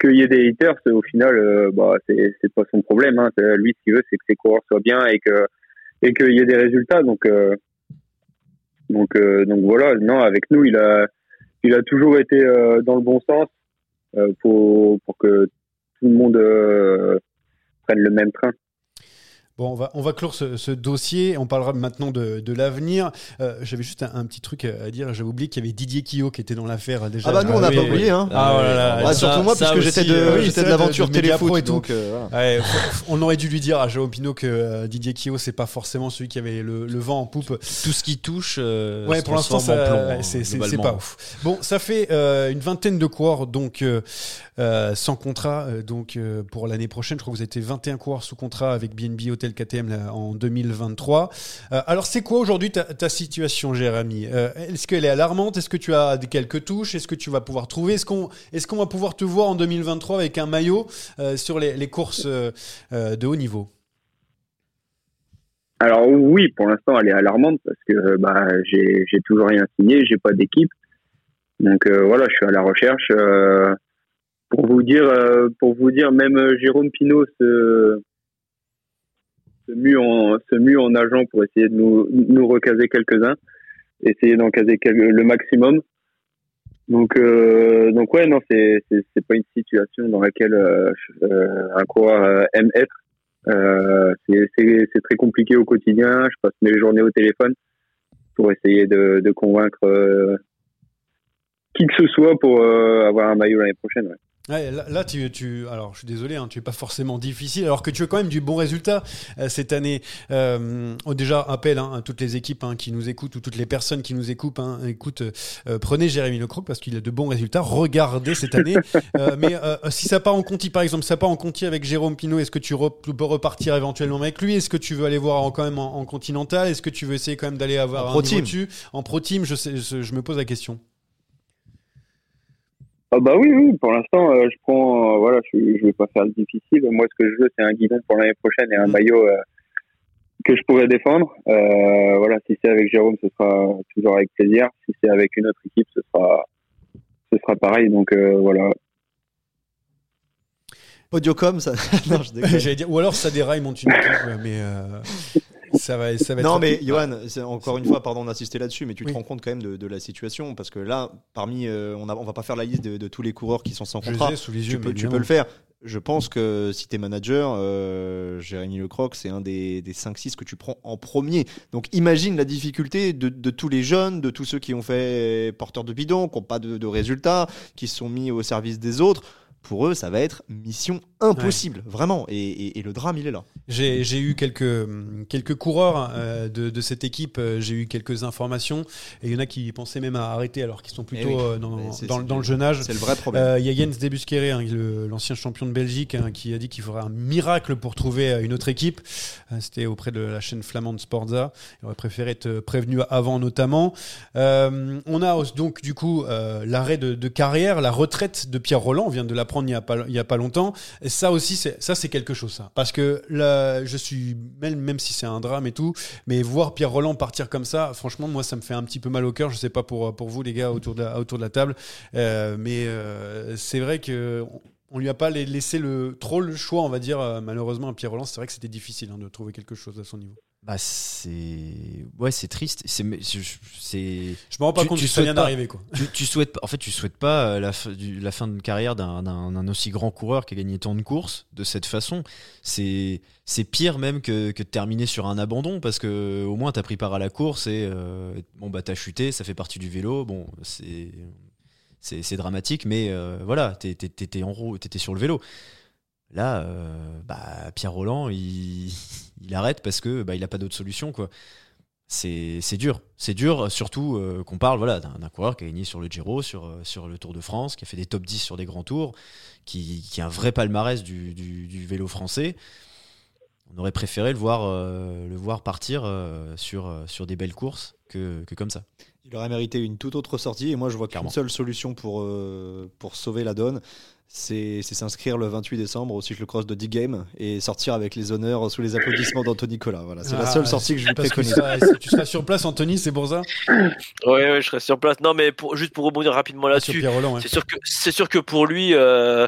S4: qu'il y ait des haters, au final, bah, c'est, pas son problème. Hein. Lui, ce qu'il veut, c'est que ses coureurs soient bien et que et qu'il y ait des résultats. Donc, donc, donc voilà. Non, avec nous, il a, il a toujours été euh, dans le bon sens euh, pour, pour que tout le monde euh, prenne le même train.
S3: Bon, on va, on va clore ce, ce dossier. On parlera maintenant de, de l'avenir. Euh, J'avais juste un, un petit truc à dire. J'avais oublié qu'il y avait Didier Quillot qui était dans l'affaire déjà.
S6: Ah bah nous on n'a
S3: oui,
S6: pas oublié hein.
S3: Ah, voilà, là,
S6: Ah,
S3: ça-
S6: surtout moi puisque j'étais de,
S3: euh, oui, ça,
S6: de l'aventure téléfoot
S3: et tout.
S6: donc euh, voilà.
S3: Ouais, faut- on aurait dû lui dire à Jérôme Pinault que euh, Didier Quillot, c'est pas forcément celui qui avait le, le vent en poupe.
S7: Tout ce qui touche, euh,
S3: Ouais, pour l'instant,
S7: hein,
S3: c'est pas ouf. Bon, ça fait euh, une vingtaine de coureurs donc euh, euh, sans contrat euh, donc euh, pour l'année prochaine. Je crois que vous étiez 21 coureurs sous contrat avec BNB Hotel KTM là, en 2023. Euh, alors, c'est quoi aujourd'hui ta, situation, Jérémy? Euh, Est-ce qu'elle est alarmante? Est-ce que tu as quelques touches? Est-ce que tu vas pouvoir trouver? Est-ce qu'on va pouvoir te voir en 2023 avec un maillot euh, sur les, courses de haut niveau?
S4: Alors oui, pour l'instant, elle est alarmante parce que bah, j'ai toujours rien signé, j'ai pas d'équipe. Donc voilà, je suis à la recherche. pour vous dire, pour vous dire, même Jérôme Pinault se, se mue en se mue en agent pour essayer de nous nous recaser quelques-uns, essayer d'en caser le maximum. Donc euh, donc ouais, non, c'est c'est pas une situation dans laquelle euh, euh, un coureur euh, aime être. Euh, c'est très compliqué au quotidien. Je passe mes journées au téléphone pour essayer de, convaincre qui que ce soit pour avoir un maillot l'année prochaine. Ouais,
S3: là, là, tu, tu, alors je suis désolé, hein, tu es pas forcément difficile, alors que tu as quand même du bon résultat euh, cette année. Euh, oh, déjà, appel hein, à toutes les équipes hein, qui nous écoutent ou toutes les personnes qui nous écoutent, hein, écoute, euh, prenez Jérémy Lecroc parce qu'il a de bons résultats. Regardez cette année. Euh, mais euh, si ça part en Conti, par exemple, ça part en Conti avec Jérôme Pinot, est-ce que tu, re- peux repartir éventuellement avec lui? Est-ce que tu veux aller voir en- quand même en, en continental? Est-ce que tu veux essayer quand même d'aller avoir
S6: En
S3: un
S6: pro team.
S3: dessus? En pro team, je, sais, je, je me pose la question.
S4: Ah bah oui, oui. Pour l'instant, euh, je prends. euh, voilà, je, je vais pas faire le difficile. Moi, ce que je veux, c'est un guidon pour l'année prochaine et un
S3: Mm.
S4: maillot euh, que je pourrais défendre. Euh, voilà, si c'est avec Jérôme, ce sera toujours avec plaisir. Si c'est avec une autre équipe, ce sera ce sera pareil. Donc euh, voilà.
S6: Audiocom ça non je.
S3: J'allais dire, ou alors ça déraille mon une équipe, mais euh, ça va, ça va être.
S6: Non mais Johan, encore une fois, pardon d'insister là-dessus, mais tu te rends compte quand même de, de la situation parce que là, parmi, euh, on, a, on va pas faire la liste de, de tous les coureurs qui sont sans
S3: Je
S6: contrat.
S3: les ai sous les yeux,
S6: tu peux, tu le faire. je pense que si tu es manager, euh, Jérémy Lecroc, c'est un des, des 5-6 que tu prends en premier. Donc imagine la difficulté de, de, tous les jeunes, de tous ceux qui ont fait porteur de bidon, qui n'ont pas de, de résultats, qui se sont mis au service des autres pour eux, ça va être mission impossible, vraiment. Et, le drame, il est là.
S3: J'ai eu quelques, quelques coureurs euh, de, cette équipe, euh, j'ai eu quelques informations, et il y en a qui pensaient même à arrêter alors qu'ils sont plutôt eh euh, dans, dans, le jeune âge.
S6: C'est le vrai problème.
S3: Il y a Jens Debusqueré, hein, l'ancien champion de Belgique, hein, qui a dit qu'il ferait un miracle pour trouver une autre équipe. C'était auprès de la chaîne flamande Sportza. Il aurait préféré être prévenu avant, notamment. on a donc, du coup, l'arrêt de, de, carrière, la retraite de Pierre Roland. On vient de l'apprendre il n'y a, pas, il y a pas longtemps. Et ça aussi, ça c'est quelque chose, ça. Parce que là, je suis, même, même si c'est un drame et tout, mais voir Pierre Roland partir comme ça, franchement, moi, ça me fait un petit peu mal au cœur. Je sais pas pour, pour vous, les gars, autour de la, autour de la table. Euh, mais euh, c'est vrai que on lui a pas laissé le, trop le choix, on va dire, euh, malheureusement, à Pierre Roland. C'est vrai que c'était difficile hein, de trouver quelque chose à son niveau.
S7: Bah c'est ouais c'est triste. C'est
S3: c'est je me rends pas compte que ça vient d'arriver quoi.
S7: tu, tu, souhaites en fait tu souhaites pas euh, la, la fin de carrière d'un aussi grand coureur qui a gagné tant de courses de cette façon. C'est c'est pire même que, que, de terminer sur un abandon parce que au moins t'as pris part à la course et euh, bon bah t'as chuté ça fait partie du vélo. Bon c'est c'est dramatique mais euh, voilà t'étais en roue t'étais sur le vélo Là, euh, bah, Pierre Roland, il, arrête parce que bah, il n'a pas d'autre solution. quoi. C'est dur. C'est dur, surtout euh, qu'on parle voilà, d'un coureur qui a gagné sur le Giro, sur, euh, sur le Tour de France, qui a fait des top 10 sur des grands tours, qui, qui a un vrai palmarès du, du, vélo français. On aurait préféré le voir, le voir partir sur, sur des belles courses que, que, comme ça.
S6: Il aurait mérité une toute autre sortie et moi je vois qu'une seule solution pour, pour sauver la donne, c'est s'inscrire le 28 décembre au cyclocross de D-Game et sortir avec les honneurs sous les applaudissements d'Anthony Collat. Voilà, c'est la ah, seule sortie que je lui préconise.
S3: Tu, seras sur place, Anthony, c'est pour ça
S5: Oui, je serai sur place. Non, mais juste pour rebondir rapidement là-dessus, c'est sûr que c'est sûr que pour lui. Euh,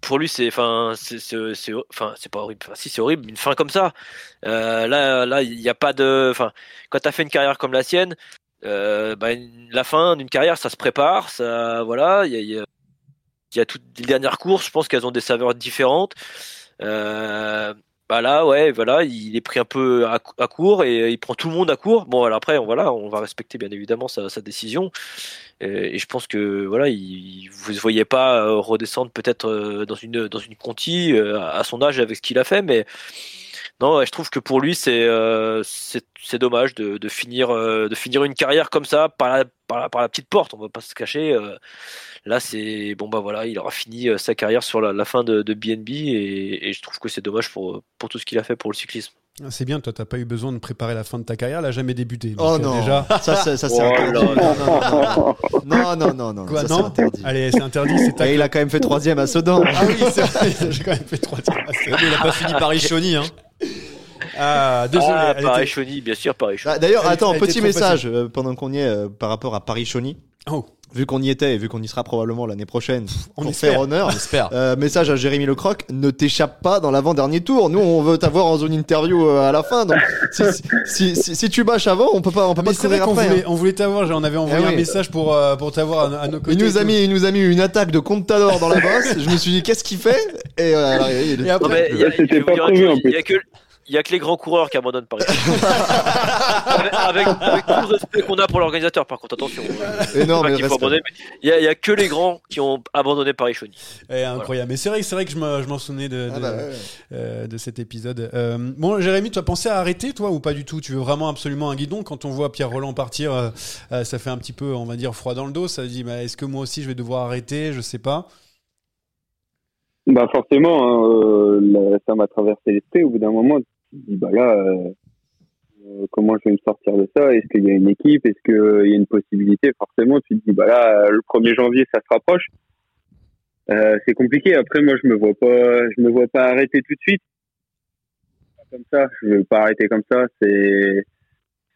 S5: pour lui, c'est, enfin, c'est, enfin, c'est pas horrible. si c'est horrible, une fin comme ça. Euh, là, là, il n'y a pas de, enfin, quand tu as fait une carrière comme la sienne, euh, bah, la fin d'une carrière, ça se prépare, ça, voilà, il y a, il y a toutes les dernières courses, je pense qu'elles ont des saveurs différentes. Euh, bah là, ouais, voilà, il est pris un peu à, court et il prend tout le monde à court. Bon, après, on, voilà, on va respecter bien évidemment sa, décision. Et, je pense que voilà, il, vous ne voyez pas euh, redescendre peut-être euh, dans une dans une conti à son âge avec ce qu'il a fait, mais non, je trouve que pour lui, c'est dommage de, finir de finir une carrière comme ça par la, par la, petite porte. On va pas se cacher. Là, c'est bon, bah voilà, il aura fini euh, sa carrière sur la, fin de, BNB et, je trouve que c'est dommage pour, pour tout ce qu'il a fait pour le cyclisme.
S3: Ah, c'est bien, toi, t'as pas eu besoin de préparer la fin de ta carrière, elle a jamais débuté.
S6: oh euh, non, déjà... ça, ça, ça c'est oh interdit. Non, non, non, non,
S3: Quoi, ça, non interdit. Allez, c'est interdit.
S6: Et il a quand même fait troisième à Sedan.
S3: ah oui, c'est vrai, j'ai quand même fait troisième à Sedan.
S7: Il a pas fini Paris-Chauny, hein.
S5: Ah, désolé. Ah, Paris-Chauny, bien sûr, Paris-Chauny.
S6: Ah, d'ailleurs, attends, petit message euh, pendant qu'on y est par rapport à Paris-Chauny. Oh vu qu'on y était et vu qu'on y sera probablement l'année prochaine on pour faire honneur, euh, message à Jérémy Lecroc, ne t'échappe pas dans l'avant-dernier tour. Nous, on veut t'avoir en zone interview euh, à la fin. Donc, si, si, si, tu bâches avant, on peut pas, on peut pas te courir après.
S3: Voulait, hein. On voulait t'avoir, on avait envoyé eh un message pour, euh, pour t'avoir à, nos côtés.
S6: Il nous, a mis, il nous a mis une attaque de Contador dans la bosse. Je me suis dit, qu'est-ce qu'il fait?
S5: Et, et après, il y a, que il n'y a que les grands coureurs qui abandonnent Paris. avec, avec, tout le respect qu'on a pour l'organisateur, par contre, attention.
S6: il n'y
S5: a, que les grands qui ont abandonné Paris Chauny.
S3: Eh, incroyable. Mais c'est vrai, vrai que je m'en souvenais de, ah bah euh, de, cet épisode. Euh, bon, Jérémy, tu as pensé à arrêter, toi, ou pas du tout? Tu veux vraiment absolument un guidon? Quand on voit Pierre Roland partir, euh, ça fait un petit peu, on va dire, froid dans le dos. Ça se dit, bah, est-ce que moi aussi je vais devoir arrêter? Je sais pas.
S4: Bah forcément, hein, ça m'a traversé l'esprit. Au bout d'un moment, tu te dis bah là euh, euh, comment je vais me sortir de ça? Est-ce qu'il y a une équipe? Est-ce qu'il y a une possibilité? Forcément, tu te dis bah là le 1er janvier ça se rapproche. Euh, c'est compliqué. Après moi je me vois pas je me vois pas arrêter tout de suite comme ça. Je veux pas arrêter comme ça. C'est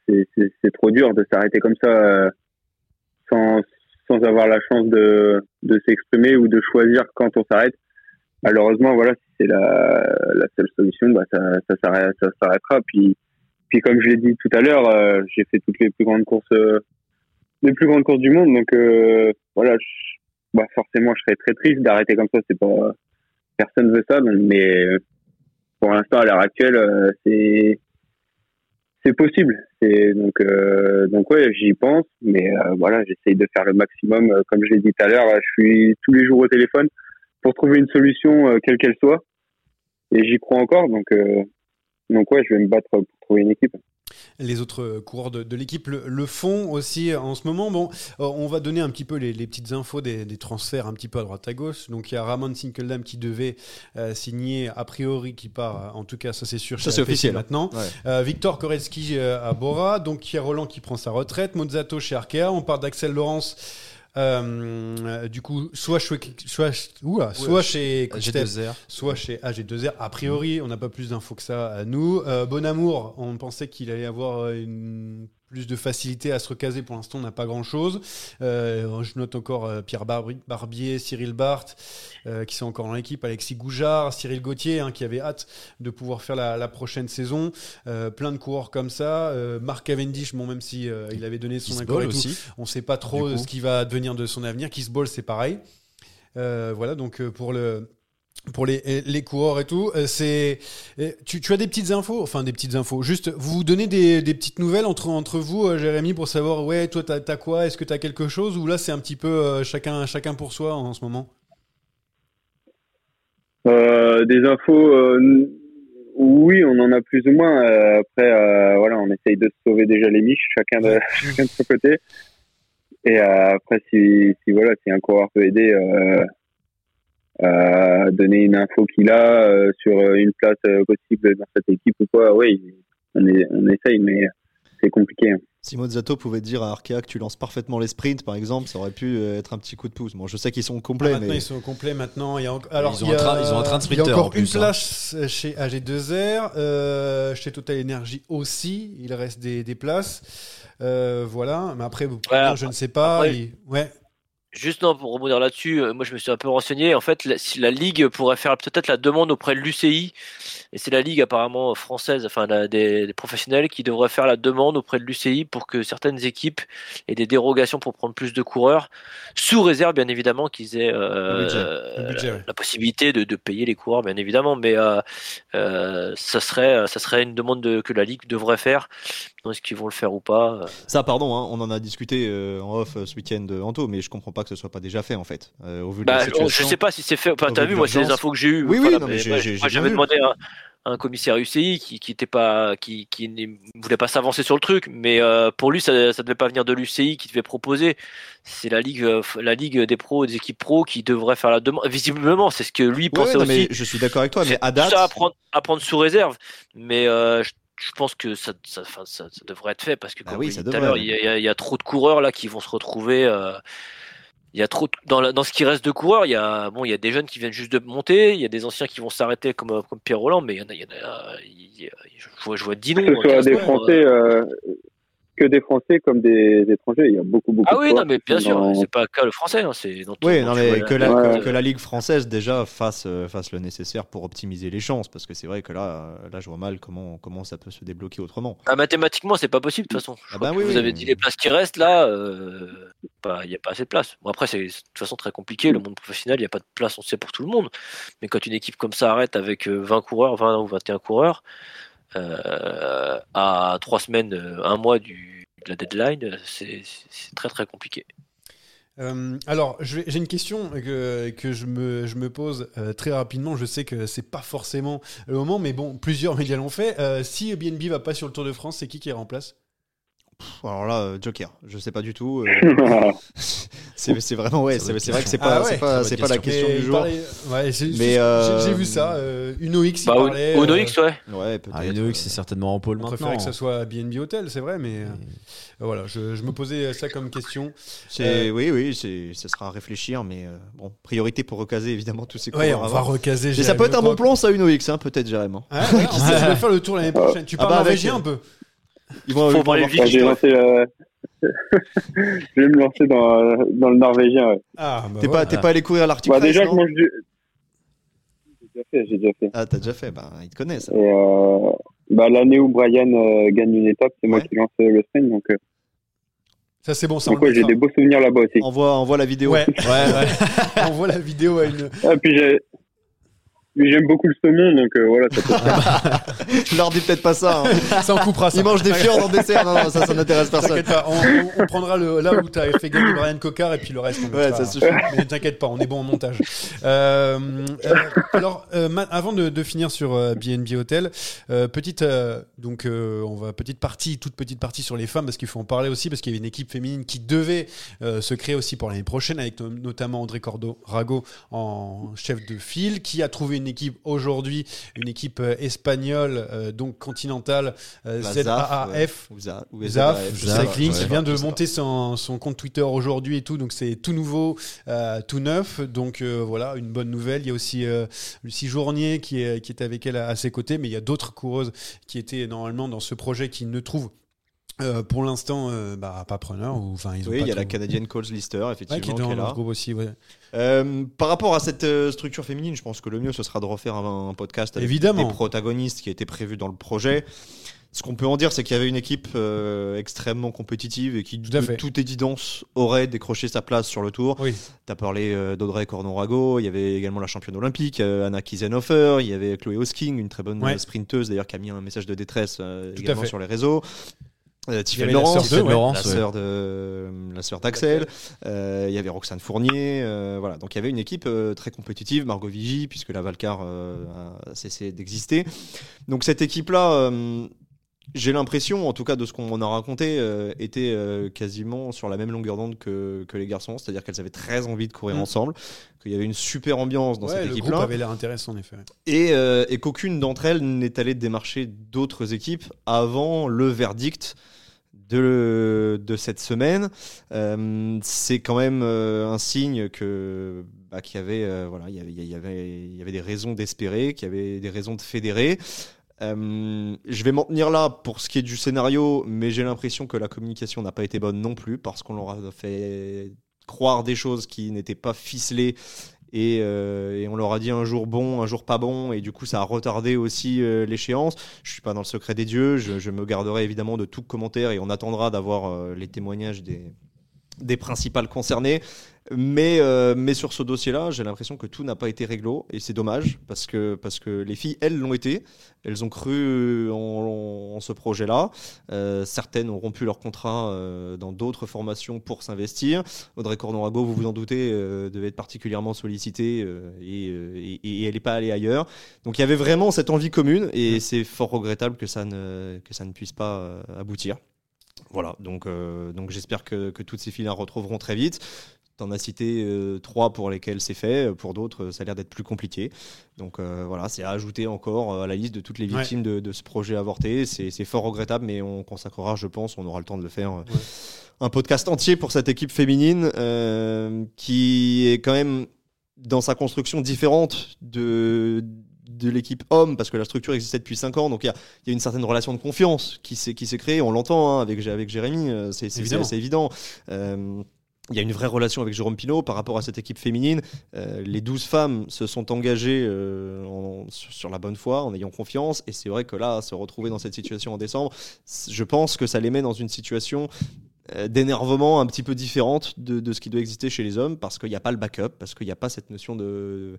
S4: c'est trop dur de s'arrêter comme ça sans sans avoir la chance de de s'exprimer ou de choisir quand on s'arrête malheureusement, voilà, si c'est la, seule solution, bah, ça, ça s'arrêtera. Puis, puis comme je l'ai dit tout à l'heure, euh, j'ai fait toutes les plus grandes courses, euh, les plus grandes courses du monde. Donc, euh, voilà, bah, forcément, je serais très triste d'arrêter comme ça. C'est pas, personne veut ça. Mais pour l'instant, à l'heure actuelle, c'est c'est possible. C'est donc euh, donc ouais, j'y pense, mais voilà, j'essaye de faire le maximum. Comme je l'ai dit tout à l'heure, je suis tous les jours au téléphone pour trouver une solution euh, quelle qu'elle soit, et j'y crois encore. Donc euh, donc ouais, je vais me battre pour trouver une équipe.
S3: Les autres coureurs de, de l'équipe le, le font aussi en ce moment. Bon, euh, on va donner un petit peu les, les petites infos des, des transferts un petit peu à droite à gauche. Donc il y a Ramon Sinkeldam qui devait euh, signer a priori, qui part, en tout cas ça c'est sûr.
S6: Ça,
S3: chez
S6: c'est officiel.
S3: maintenant.
S6: Ouais.
S3: Euh, Victor Koretsky euh, à Bora, donc il y a Roland qui prend sa retraite, Mozzato chez Arkea, on parle d'Axel Laurence. Euh, du coup, soit, chez- soit, oula, soit chez Quick-Step,
S7: G2R.
S3: soit chez AG2R. A priori, on n'a pas plus d'infos que ça à nous. Euh, Bonamour, on pensait qu'il allait avoir une, plus de facilité à se recaser. Pour l'instant, on n'a pas grand-chose. Euh, je note encore euh, Pierre Barbi- Barbier, Cyril Barthes, euh, qui sont encore dans l'équipe, Alexis Goujard, Cyril Gauthier, hein, qui avait hâte de pouvoir faire la, la prochaine saison. Euh, plein de coureurs comme ça. Euh, Marc Cavendish, bon, même si euh, il avait donné son accord et tout,
S7: aussi.
S3: on ne sait pas trop ce qui va devenir de son avenir. Kissball, c'est pareil. Euh, voilà, donc euh, pour le pour les, les coureurs et tout, euh, c'est euh, tu, tu as des petites infos, enfin des petites infos. Juste, vous vous donnez des, des petites nouvelles entre entre vous, euh, Jérémy, pour savoir ouais, toi t'as as quoi, est-ce que t'as quelque chose ou là c'est un petit peu euh, chacun chacun pour soi en, ce moment?
S4: Euh, des infos, euh, oui, on en a plus ou moins. Euh, après, euh, voilà, on essaye de sauver déjà les miches, chacun de, chacun de son côté. Et euh, après, si, si voilà, si un coureur peut aider, euh, donner une info qu'il a euh, sur euh, une place euh, possible dans cette équipe ou quoi, oui, on, est, on essaye, mais c'est compliqué. hein.
S6: Si Mozzato pouvait dire à Arkea que tu lances parfaitement les sprints, par exemple, ça aurait pu être un petit coup de pouce. Bon, je sais qu'ils sont
S3: Ah,
S6: complets,
S3: maintenant
S6: mais
S3: ils sont complets maintenant. Il y a encore, alors
S7: Ils ont
S3: il y a,
S7: un train- ils ont un train de
S3: il y a
S7: sprinter,
S3: encore
S7: en plus,
S3: une
S7: hein.
S3: place chez AG2R, euh, chez Total Energy aussi. Il reste des, des places. Euh, voilà, mais après, vous
S5: Ouais,
S3: je ne sais pas.
S5: après-
S3: Ouais.
S5: Juste non, pour rebondir là-dessus, euh, moi je me suis un peu renseigné. En fait, la, si la Ligue pourrait faire peut-être la demande auprès de l'UCI, et c'est la Ligue apparemment française, enfin la- des, des professionnels qui devraient faire la demande auprès de l'UCI pour que certaines équipes aient des dérogations pour prendre plus de coureurs, sous réserve bien évidemment qu'ils aient euh,
S6: Le budget.
S3: Le budget, ouais.
S5: la possibilité de, de payer les coureurs, bien évidemment, mais euh, euh, ça serait ça serait une demande de- que la Ligue devrait faire. Est-ce qu'ils vont le faire ou pas euh,
S6: ça, pardon, hein, on en a discuté euh, en off euh, ce week-end, euh, Anto, mais je comprends pas que ce soit pas déjà fait en fait, euh, au vu de
S5: Bah,
S6: la
S5: je
S6: situation.
S5: sais pas si c'est fait. Enfin, t'as
S6: vu
S5: moi, c'est les infos que j'ai eues.
S6: Oui, oui, j'ai-
S5: moi,
S6: j'ai bien
S5: j'avais demandé à un commissaire UCI qui, qui était pas, qui, qui ne voulait pas s'avancer sur le truc, mais euh, pour lui, ça, ça devait pas venir de l'UCI qui devait proposer. C'est la ligue, la ligue des pros, des équipes pros qui devrait faire la demande. Visiblement, c'est ce que lui
S6: Ouais,
S5: pensait
S6: non,
S5: aussi.
S6: mais je suis d'accord avec toi, mais
S5: C'est
S6: à date,
S5: ça à prendre, à prendre sous réserve. Mais je, je pense que ça, ça, ça, ça devrait être fait parce que,
S6: Ah
S5: comme
S6: oui, ça
S5: dites tout à l'heure, il y, a- trop de coureurs là qui vont se retrouver. euh, il y a trop de- dans, la- dans ce qui reste de coureurs, il y a bon, il y a des jeunes qui viennent juste de monter, il y a des anciens qui vont s'arrêter comme euh, comme Pierre Roland, mais il y en a, il y en a, il y a- je vois, je vois 10
S4: Que ce soit
S5: 15
S4: des Français,
S5: euh.
S4: Euh, que des Français comme des étrangers. Il y a beaucoup, beaucoup
S5: Ah
S4: de
S5: oui, non, mais bien sûr,
S4: dans-
S5: c'est pas que le français, hein, c'est dans tout.
S6: Oui, non, mais que la,
S4: Ouais.
S6: que, que la Ligue française déjà fasse, euh, fasse le nécessaire pour optimiser les chances, parce que c'est vrai que là, euh, là, je vois mal comment, comment ça peut se débloquer autrement.
S5: Ah, mathématiquement, c'est pas possible de toute façon. Je
S6: Ah
S5: crois
S6: bah
S5: que
S6: oui,
S5: vous
S6: oui.
S5: avez dit les places qui restent là, euh, bah, il n'y a pas assez de place. Bon, après, c'est de toute façon très compliqué. Le monde professionnel, il n'y a pas de place, on sait, pour tout le monde. Mais quand une équipe comme ça arrête avec euh, 20 coureurs, 20 ou 21 coureurs, euh, à 3 semaines, euh, un mois du, de la deadline, c'est très très compliqué.
S3: Euh, alors, j'ai une question que, je, me, je me pose très rapidement. Je sais que c'est pas forcément le moment, mais bon, plusieurs médias l'ont fait. Si BNB va pas sur le Tour de France, c'est qui qui
S6: Pff, Alors là, euh, Joker, je sais pas du tout. euh, c'est vraiment, ouais, c'est vrai que c'est
S3: question.
S6: pas,
S3: Ah ouais,
S6: pas, pas la
S7: question.
S3: Mais
S6: du jour.
S3: parlait- ouais, j'ai-
S6: Mais,
S3: j'ai-
S6: euh,
S3: vu ça. Euh, Uno X, il
S5: Bah,
S3: parlait.
S5: Uno X, ouais.
S6: Ouais.
S7: Ah, Uno X, c'est certainement en pôle
S3: On
S7: maintenant.
S3: préférait que ça soit BNB Hotel, c'est vrai, mais voilà, je, je me posais ça comme question.
S6: C'est-
S3: Euh,
S6: Oui, oui, c'est- ça sera à réfléchir, mais euh, bon, priorité pour recaser évidemment tous ces
S3: Ouais,
S6: coureurs
S3: on va recaser.
S6: Mais ça peut être un bon plan, ça, Uno X, hein, peut-être, Jérémy.
S3: Ah, sait, je vais faire le tour l'année prochaine. Tu
S6: Ah
S3: parles
S6: bah, avec,
S3: norvégien un peu
S6: Ils vont, avoir-
S5: vite.
S4: Enfin, vais lancer, euh, je vais me lancer dans, dans le norvégien. ouais.
S3: Ah, bah
S6: T'es
S3: voilà.
S6: pas, t'es pas allé courir à l'Arctic
S4: Bah, déjà,
S6: non
S4: que moi, je... j'ai déjà fait, j'ai déjà fait.
S6: Ah, t'as déjà fait, bah, ils te connaissent.
S4: Et euh, bah, l'année où Brian euh, gagne une étape, c'est moi qui lance le sprint. Donc, euh,
S3: Ça, c'est bon, ça on
S4: donc
S3: le
S4: ouais, j'ai des beaux souvenirs là-bas aussi.
S6: Envoie, envoie la vidéo.
S3: Ouais, ouais, ouais. on voit la vidéo à une.
S4: Ah, puis j'ai Mais j'aime beaucoup le saumon, donc euh, voilà. Ça peut...
S6: Je leur dis peut-être pas ça. hein.
S3: Ça, on coupera ça.
S6: Ils mangent des fiordes en dessert. Non, non, ça, ça n'intéresse personne.
S3: Pas, on, prendra le, là où t'as fait gagner Brian Cocard et puis le reste on
S6: Ouais,
S3: mettra.
S6: ça suffit.
S3: Mais t'inquiète pas, on est bon en montage. Euh, euh, alors, euh, avant de, de finir sur BNB Hotel, euh, petite euh, donc euh, on va petite partie, toute petite partie sur les femmes parce qu'il faut en parler aussi parce qu'il y avait une équipe féminine qui devait euh, se créer aussi pour l'année prochaine avec no- notamment André Cordo Rago en chef de file qui a trouvé une équipe aujourd'hui, une équipe euh, espagnole euh, donc continentale euh,
S6: La
S3: ZAAF.
S6: Ou ZAF.
S3: Zaf,
S7: Zaf,
S3: Cycling, qui vient de monter son, son compte Twitter aujourd'hui et tout, donc c'est tout nouveau, euh, tout neuf. Donc voilà, une bonne nouvelle. Il y a aussi Lucie Journier qui est, qui est avec elle à, à ses côtés, mais il y a d'autres coureuses qui étaient normalement dans ce projet qui ne trouvent euh, pour l'instant euh, bah, pas preneur. Ou, ils
S6: Oui, il y a la canadienne Coles Lister,
S3: Ouais,
S6: effectivement,
S3: qui est
S6: qui
S3: dans
S6: est
S3: le
S6: là.
S3: groupe aussi. ouais.
S6: Euh, par rapport à cette structure féminine, je pense que le mieux ce sera de refaire un, un podcast avec
S3: Évidemment.
S6: des protagonistes qui étaient prévus dans le projet. Ce qu'on peut en dire, c'est qu'il y avait une équipe extrêmement compétitive et qui,
S3: Tout
S6: de
S3: fait.
S6: toute évidence, aurait décroché sa place sur le tour.
S3: Oui.
S6: Tu as parlé d'Audrey Cornon-Rago, il y avait également la championne olympique, Anna Kiesenhofer, il y avait Chloé Hosking, une très bonne
S3: Ouais.
S6: sprinteuse d'ailleurs, qui a mis un message de détresse également sur les réseaux. Euh, Tiffany
S3: avait la
S6: Laurence,
S3: sœur ouais.
S7: Laurence,
S6: la sœur de la sœur d'Axel. Euh, Il y avait Roxane Fournier. euh, voilà, donc il y avait une équipe euh, très compétitive, Margot Vigie, puisque la Valcar euh, a cessé d'exister. Donc cette équipe-là, euh, j'ai l'impression, en tout cas de ce qu'on m'en a raconté, euh, était euh, quasiment sur la même longueur d'onde que, que les garçons, c'est-à-dire qu'elles avaient très envie de courir
S3: Mm.
S6: ensemble, qu'il y avait une super ambiance dans
S3: Ouais,
S6: cette
S3: le groupe
S6: équipe-là
S3: avait l'air intéressant en effet.
S6: et, euh, et qu'aucune d'entre elles n'est allée démarcher d'autres équipes avant le verdict de, de cette semaine. Euh, c'est quand même euh, un signe que bah, qu'il y avait euh, voilà il y avait, il y avait il y avait des raisons d'espérer, qu'il y avait des raisons de fédérer. Euh, je vais m'en tenir là pour ce qui est du scénario, mais j'ai l'impression que la communication n'a pas été bonne non plus parce qu'on leur a fait croire des choses qui n'étaient pas ficelées et, euh, on leur a dit un jour bon, un jour pas bon, et du coup ça a retardé aussi euh, l'échéance. Je suis pas dans le secret des dieux, je, me garderai évidemment de tout commentaire et on attendra d'avoir les témoignages des, des principales concernées. Mais, euh, mais sur ce dossier-là, j'ai l'impression que tout n'a pas été réglo et c'est dommage parce que, parce que les filles, elles l'ont été. Elles ont cru en, en ce projet-là. Euh, certaines ont rompu leur contrat euh, dans d'autres formations pour s'investir. Audrey Cornorago, vous vous en doutez, euh, devait être particulièrement sollicitée euh, et, euh, et- et elle n'est pas allée ailleurs. Donc il y avait vraiment cette envie commune et c'est fort regrettable que ça ne, que ça ne puisse pas euh, aboutir. Voilà, donc, euh, donc j'espère que, que toutes ces filles la retrouveront très vite. T'en as cité euh, trois pour lesquelles c'est fait, pour d'autres ça a l'air d'être plus compliqué. Donc euh, voilà, c'est à ajouter encore euh, à la liste de toutes les
S3: Ouais.
S6: victimes de, de ce projet avorté. C'est fort regrettable, mais on consacrera, je pense, on aura le temps de le faire, euh, un podcast entier pour cette équipe féminine euh, qui est quand même dans sa construction différente de de l'équipe homme parce que la structure existait depuis 5 ans donc il y a, y a une certaine relation de confiance qui s'est créée on l'entend hein, avec avec Jérémy euh, c'est évident Euh, il y a une vraie relation avec Jérôme Pinault par rapport à cette équipe féminine. Euh, les 12 femmes se sont engagées euh, sur, la bonne foi, en ayant confiance. Et c'est vrai que là, se retrouver dans cette situation en décembre, je pense que ça les met dans une situation euh, d'énervement un petit peu différente de ce qui doit exister chez les hommes, parce qu'il n'y a pas le backup, parce qu'il n'y a pas cette notion de,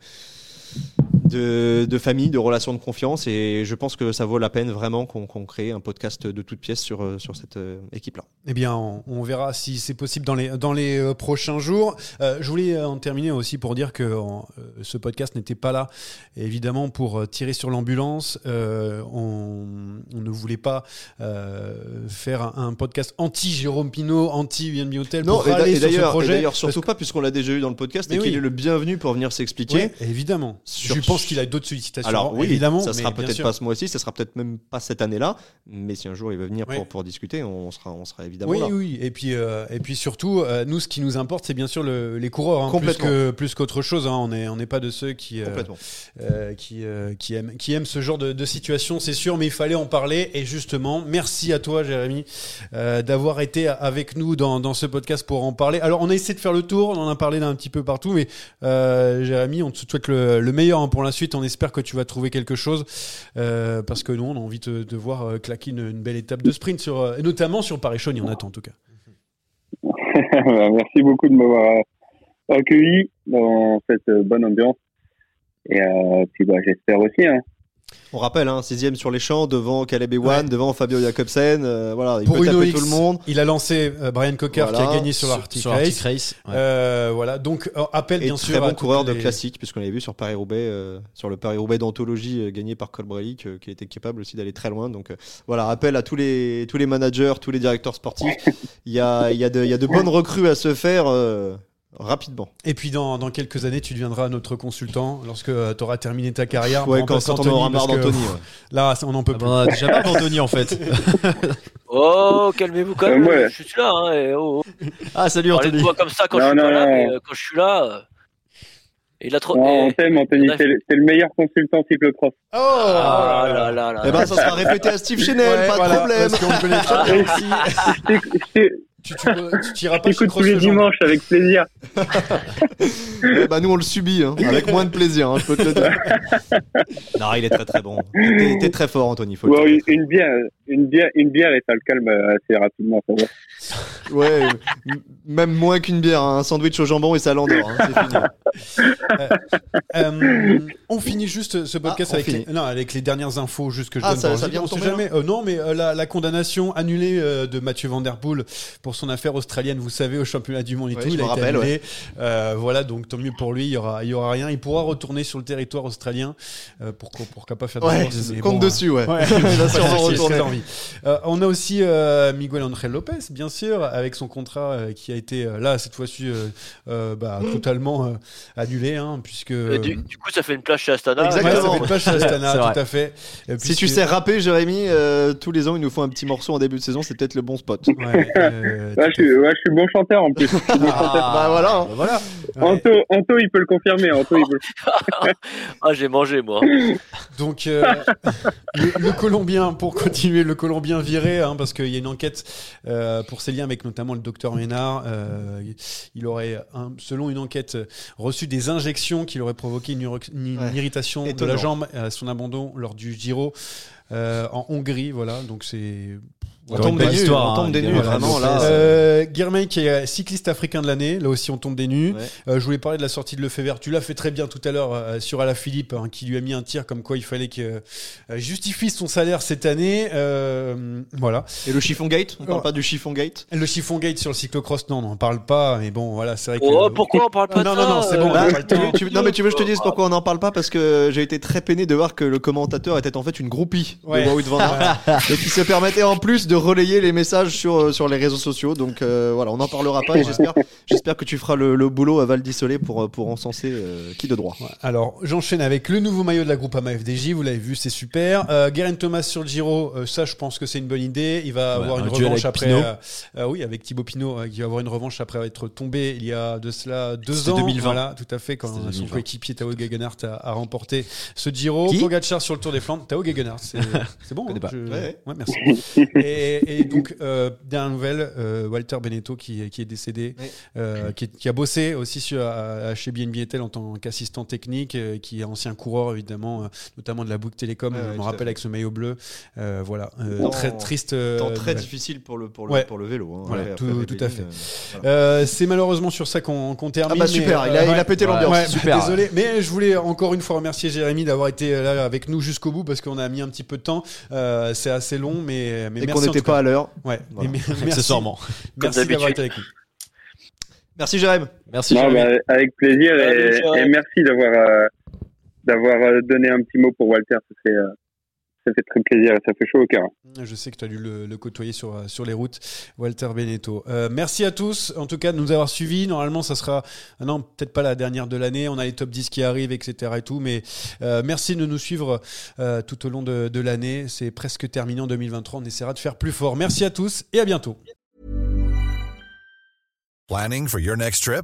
S6: de, de famille, de relation de confiance. Et je pense que ça vaut la peine vraiment qu'on crée un podcast de toutes pièces sur, euh, sur cette euh, équipe-là.
S3: Eh bien, on, on verra si c'est possible dans les, dans les euh, prochains jours. Euh, je voulais en terminer aussi pour dire que en, ce podcast n'était pas là, évidemment, pour tirer sur l'ambulance. Euh, on, on ne voulait pas euh, faire un, un podcast anti-Jérôme Pinot, anti-UNB Hotel
S6: Non,
S3: pour
S6: et d'ailleurs, surtout pas puisqu'on l'a déjà eu dans le podcast
S3: Mais
S6: et qu'il
S3: oui.
S6: est le bienvenu pour venir s'expliquer.
S3: Ouais, évidemment.
S6: Sur-
S3: Je pense qu'il a d'autres sollicitations.
S6: Alors oui,
S3: évidemment.
S6: ça sera peut-être pas ce mois-ci, ça sera peut-être même pas cette année-là, mais si un jour il veut venir pour, pour discuter, on sera, on sera évidemment
S3: Oui,
S6: là.
S3: oui, et puis euh, et puis surtout, euh, nous, ce qui nous importe, c'est bien sûr le- les coureurs, hein, plus que plus qu'autre chose. hein. On n'est on n'est pas de ceux qui euh, qui qui aiment qui aiment ce genre de, de situation, c'est sûr, mais il fallait en parler. Et justement, merci à toi, Jérémy, d'avoir été avec nous dans, dans ce podcast pour en parler. Alors, on a essayé de faire le tour, on en a parlé d'un petit peu partout, mais Jérémy, on te souhaite le, le meilleur hein, pour la suite. On espère que tu vas trouver quelque chose euh, parce que nous, on a envie de, de voir euh, claquer une, belle étape de sprint euh, et notamment sur Paris-Chauny. On attend en tout cas.
S4: Merci beaucoup de m'avoir accueilli dans cette bonne ambiance. Et puis bah, j'espère aussi. Hein.
S6: On rappelle, hein, sixième sur les champs, devant Caleb Ewan,
S3: Ouais.
S6: devant Fabio Jacobsen. euh, voilà, il
S3: Pour
S6: peut
S3: Uno
S6: taper
S3: X,
S6: tout le monde.
S3: il a lancé euh, Brian Cocker qui a gagné sur l'Arctic
S7: sur
S3: Race.
S7: Race. ouais.
S3: Euh, voilà, donc euh, appel
S6: Et
S3: bien
S6: très
S3: sûr. à
S6: bon coureur de
S3: les-
S6: classique, puisqu'on l'avait vu sur Paris-Roubaix, euh, sur le Paris-Roubaix d'anthologie euh, gagné par Colbrelli, euh, qui était capable aussi d'aller très loin. Donc euh, voilà, appel à tous les, tous les managers, tous les directeurs sportifs. Il y a, il y, a de- il y a de bonnes recrues à se faire euh, rapidement.
S3: Et puis dans, dans quelques années, tu deviendras notre consultant lorsque tu auras terminé ta carrière.
S6: Ouais, quand, quand on aura marre d'Anthony. ouais.
S3: Là, on n'en peut
S7: Ah
S3: plus.
S7: bah, on a déjà marre d'Anthony en fait.
S5: Oh, calmez-vous quand
S4: Euh,
S5: même.
S4: ouais.
S5: Je suis là. Hein, et oh, oh.
S7: Ah salut
S5: de
S7: Anthony.
S5: comme ça quand
S4: Non,
S5: je suis
S4: non,
S5: pas là, mais euh, quand je suis là. euh, Il a trop.
S4: Non, on t'aime, Anthony. T'es le, meilleur consultant cyclocross.
S3: Oh,
S5: Ah là là là.
S6: Eh ben, ça sera répété à Steve Chenel,
S3: Ouais,
S6: pas
S3: voilà,
S6: de problème.
S3: Parce qu'on connaît très bien aussi. Tu tu- tu t'iras
S4: je
S3: pas chez
S4: t'écoute tous les dimanches avec plaisir.
S6: Ben, nous, on le subit, hein, avec moins de plaisir, hein, je peux te le dire. non, il est très très bon. T'es t'es très fort, Anthony. Faut
S4: Ouais, une, une bière, une bière, une bière et ça le calme assez rapidement. Ça va.
S6: Ouais, même moins qu'une bière, hein, un sandwich au jambon et ça l'endort. hein, c'est fini.
S3: Euh, on finit juste ce podcast
S6: Ah, on
S3: avec, les, non, avec les dernières infos juste que je
S6: Ah,
S3: donne
S6: ça- vient de
S3: on sait
S6: tomber,
S3: jamais. Euh, non, mais euh, la, la condamnation annulée euh, de Mathieu Van Der Poel pour son affaire australienne, vous savez, au championnat du monde et tout, il a
S6: me
S3: été
S6: rappelle,
S3: annulé. Euh, voilà, donc tant mieux pour lui, il y aura, il y aura rien. Il pourra retourner sur le territoire australien euh, pour pourquoi pas faire de
S6: Ouais,
S3: course,
S6: compte
S3: bon,
S6: dessus, ouais.
S3: Ouais. Euh, on a aussi euh, Miguel Angel Lopez, bien sûr, avec son contrat euh, qui a été euh, là cette fois-ci euh, euh, bah, totalement euh, annulé, hein, puisque
S5: Et du, du coup, ça fait une plage chez Astana.
S6: Exactement.
S3: Ouais, ça fait une plage chez Astana, tout à fait. Euh,
S6: Si tu sais rapper, Jérémy, euh, tous les ans, il nous faut un petit morceau en début de saison, c'est peut-être le bon spot.
S3: Ouais, euh,
S4: Ouais, je, suis, ouais, je suis bon chanteur en plus.
S6: bah voilà. hein.
S3: bah voilà. Ouais.
S4: Anto, Anto, il peut le confirmer. Anto, il peut le-
S5: Ah, j'ai mangé moi.
S3: Donc euh, le, le Colombien, pour continuer, le Colombien viré, hein, parce qu'il y a une enquête euh, pour ses liens avec notamment le docteur Ménard. euh, il aurait, un- selon une enquête, reçu des injections qui l'auraient provoqué une, iro- une
S6: Ouais.
S3: irritation de la jambe à son abandon lors du Giro euh, en Hongrie. Voilà, donc c'est
S6: On tombe des nues, on tombe
S7: hein,
S6: des nues, vraiment là.
S3: Euh, Guermain qui est cycliste africain de l'année, là aussi on tombe des nues.
S6: Ouais.
S3: Euh, je voulais parler de la sortie de Lefebvre. Tu l'as fait très bien tout à l'heure euh, sur Alaphilippe, hein, qui lui a mis un tir comme quoi il fallait euh, justifie son salaire cette année. Euh, voilà.
S6: Et le chiffon gate? On parle pas du chiffon gate?
S3: Le chiffon gate sur le cyclocross, non, on n'en parle pas. Mais bon, voilà, c'est vrai que.
S5: Oh, pourquoi on parle pas de
S3: Non,
S5: ça
S3: non, non, c'est bon, le
S6: non mais tu veux que je te dise pourquoi on n'en parle pas? Parce que j'ai été très peiné de voir que le commentateur était en fait une groupie
S3: Ouais.
S6: de Wout van et qui se permettait en plus de relayer les messages sur, euh, sur les réseaux sociaux donc euh, voilà on n'en parlera pas et j'espère j'espère que tu feras le, le boulot à Val d'Isolé pour, euh, pour encenser euh, qui de droit
S3: Ouais. Alors, j'enchaîne avec le nouveau maillot de la groupe AMA FDJ. Vous l'avez vu, c'est super. Euh, Guerin Thomas sur le Giro, euh, ça, je pense que c'est une bonne idée. Il va
S7: Ouais,
S3: avoir une revanche après. Euh, euh, oui, avec Thibaut Pinot, euh, qui va avoir une revanche après être tombé il y a de cela deux
S7: C'était
S3: ans.
S7: 2020.
S3: Voilà, tout à fait, quand
S7: C'était
S3: son
S7: 2020.
S3: coéquipier Tao Gegenhardt a, a remporté ce Giro.
S7: Qui?
S3: Pogacar sur le Tour des Flandres. Tao Gegenhardt, c'est c'est bon. hein, je-
S6: Ouais.
S3: ouais, merci. et, et donc, euh, dernière nouvelle, euh, Walter Beneteau qui, qui est décédé, euh, qui, qui a bossé aussi sur, à- à- chez BNBTL en tant qu'assistant technique, qui est ancien coureur évidemment, notamment de la Bouygues Télécom, je me rappelle avec ce maillot bleu. Voilà, très triste.
S6: temps très difficile pour le, pour le,
S3: Ouais.
S6: pour le vélo hein.
S3: Voilà,
S6: Ouais,
S3: tout- à fait.
S6: voilà.
S3: C'est malheureusement sur ça qu'on termine.
S6: ah bah
S3: mais,
S6: super il a,
S3: euh,
S6: il a pété l'ambiance
S7: super.
S3: Désolé, mais je voulais encore une fois remercier Jérémy d'avoir été là avec nous jusqu'au bout parce qu'on a mis un petit peu de temps. C'est assez long, mais, mais merci. Cas.
S6: pas à l'heure
S3: Ouais,
S6: Voilà.
S3: mais- merci,
S7: Accessoirement.
S3: merci d'avoir été avec nous.
S6: merci Jérémy
S7: Merci
S4: Non,
S7: Jérémy.
S4: bah, avec plaisir et, merci d'avoir euh, d'avoir euh, donné un petit mot pour Walter. Euh, ça fait très plaisir et ça fait chaud au cœur.
S3: Je sais que tu as dû le, le côtoyer sur, euh, sur les routes, Walter Beneteau. Euh, merci à tous, en tout cas, de nous avoir suivis. Normalement, ça sera, ah non, peut-être pas la dernière de l'année. On a les top 10 qui arrivent, etc. et tout. Mais euh, merci de nous suivre euh, tout au long de, de l'année. C'est presque terminé en 2023. On essaiera de faire plus fort. Merci à tous et à bientôt.
S2: Planning for your next trip?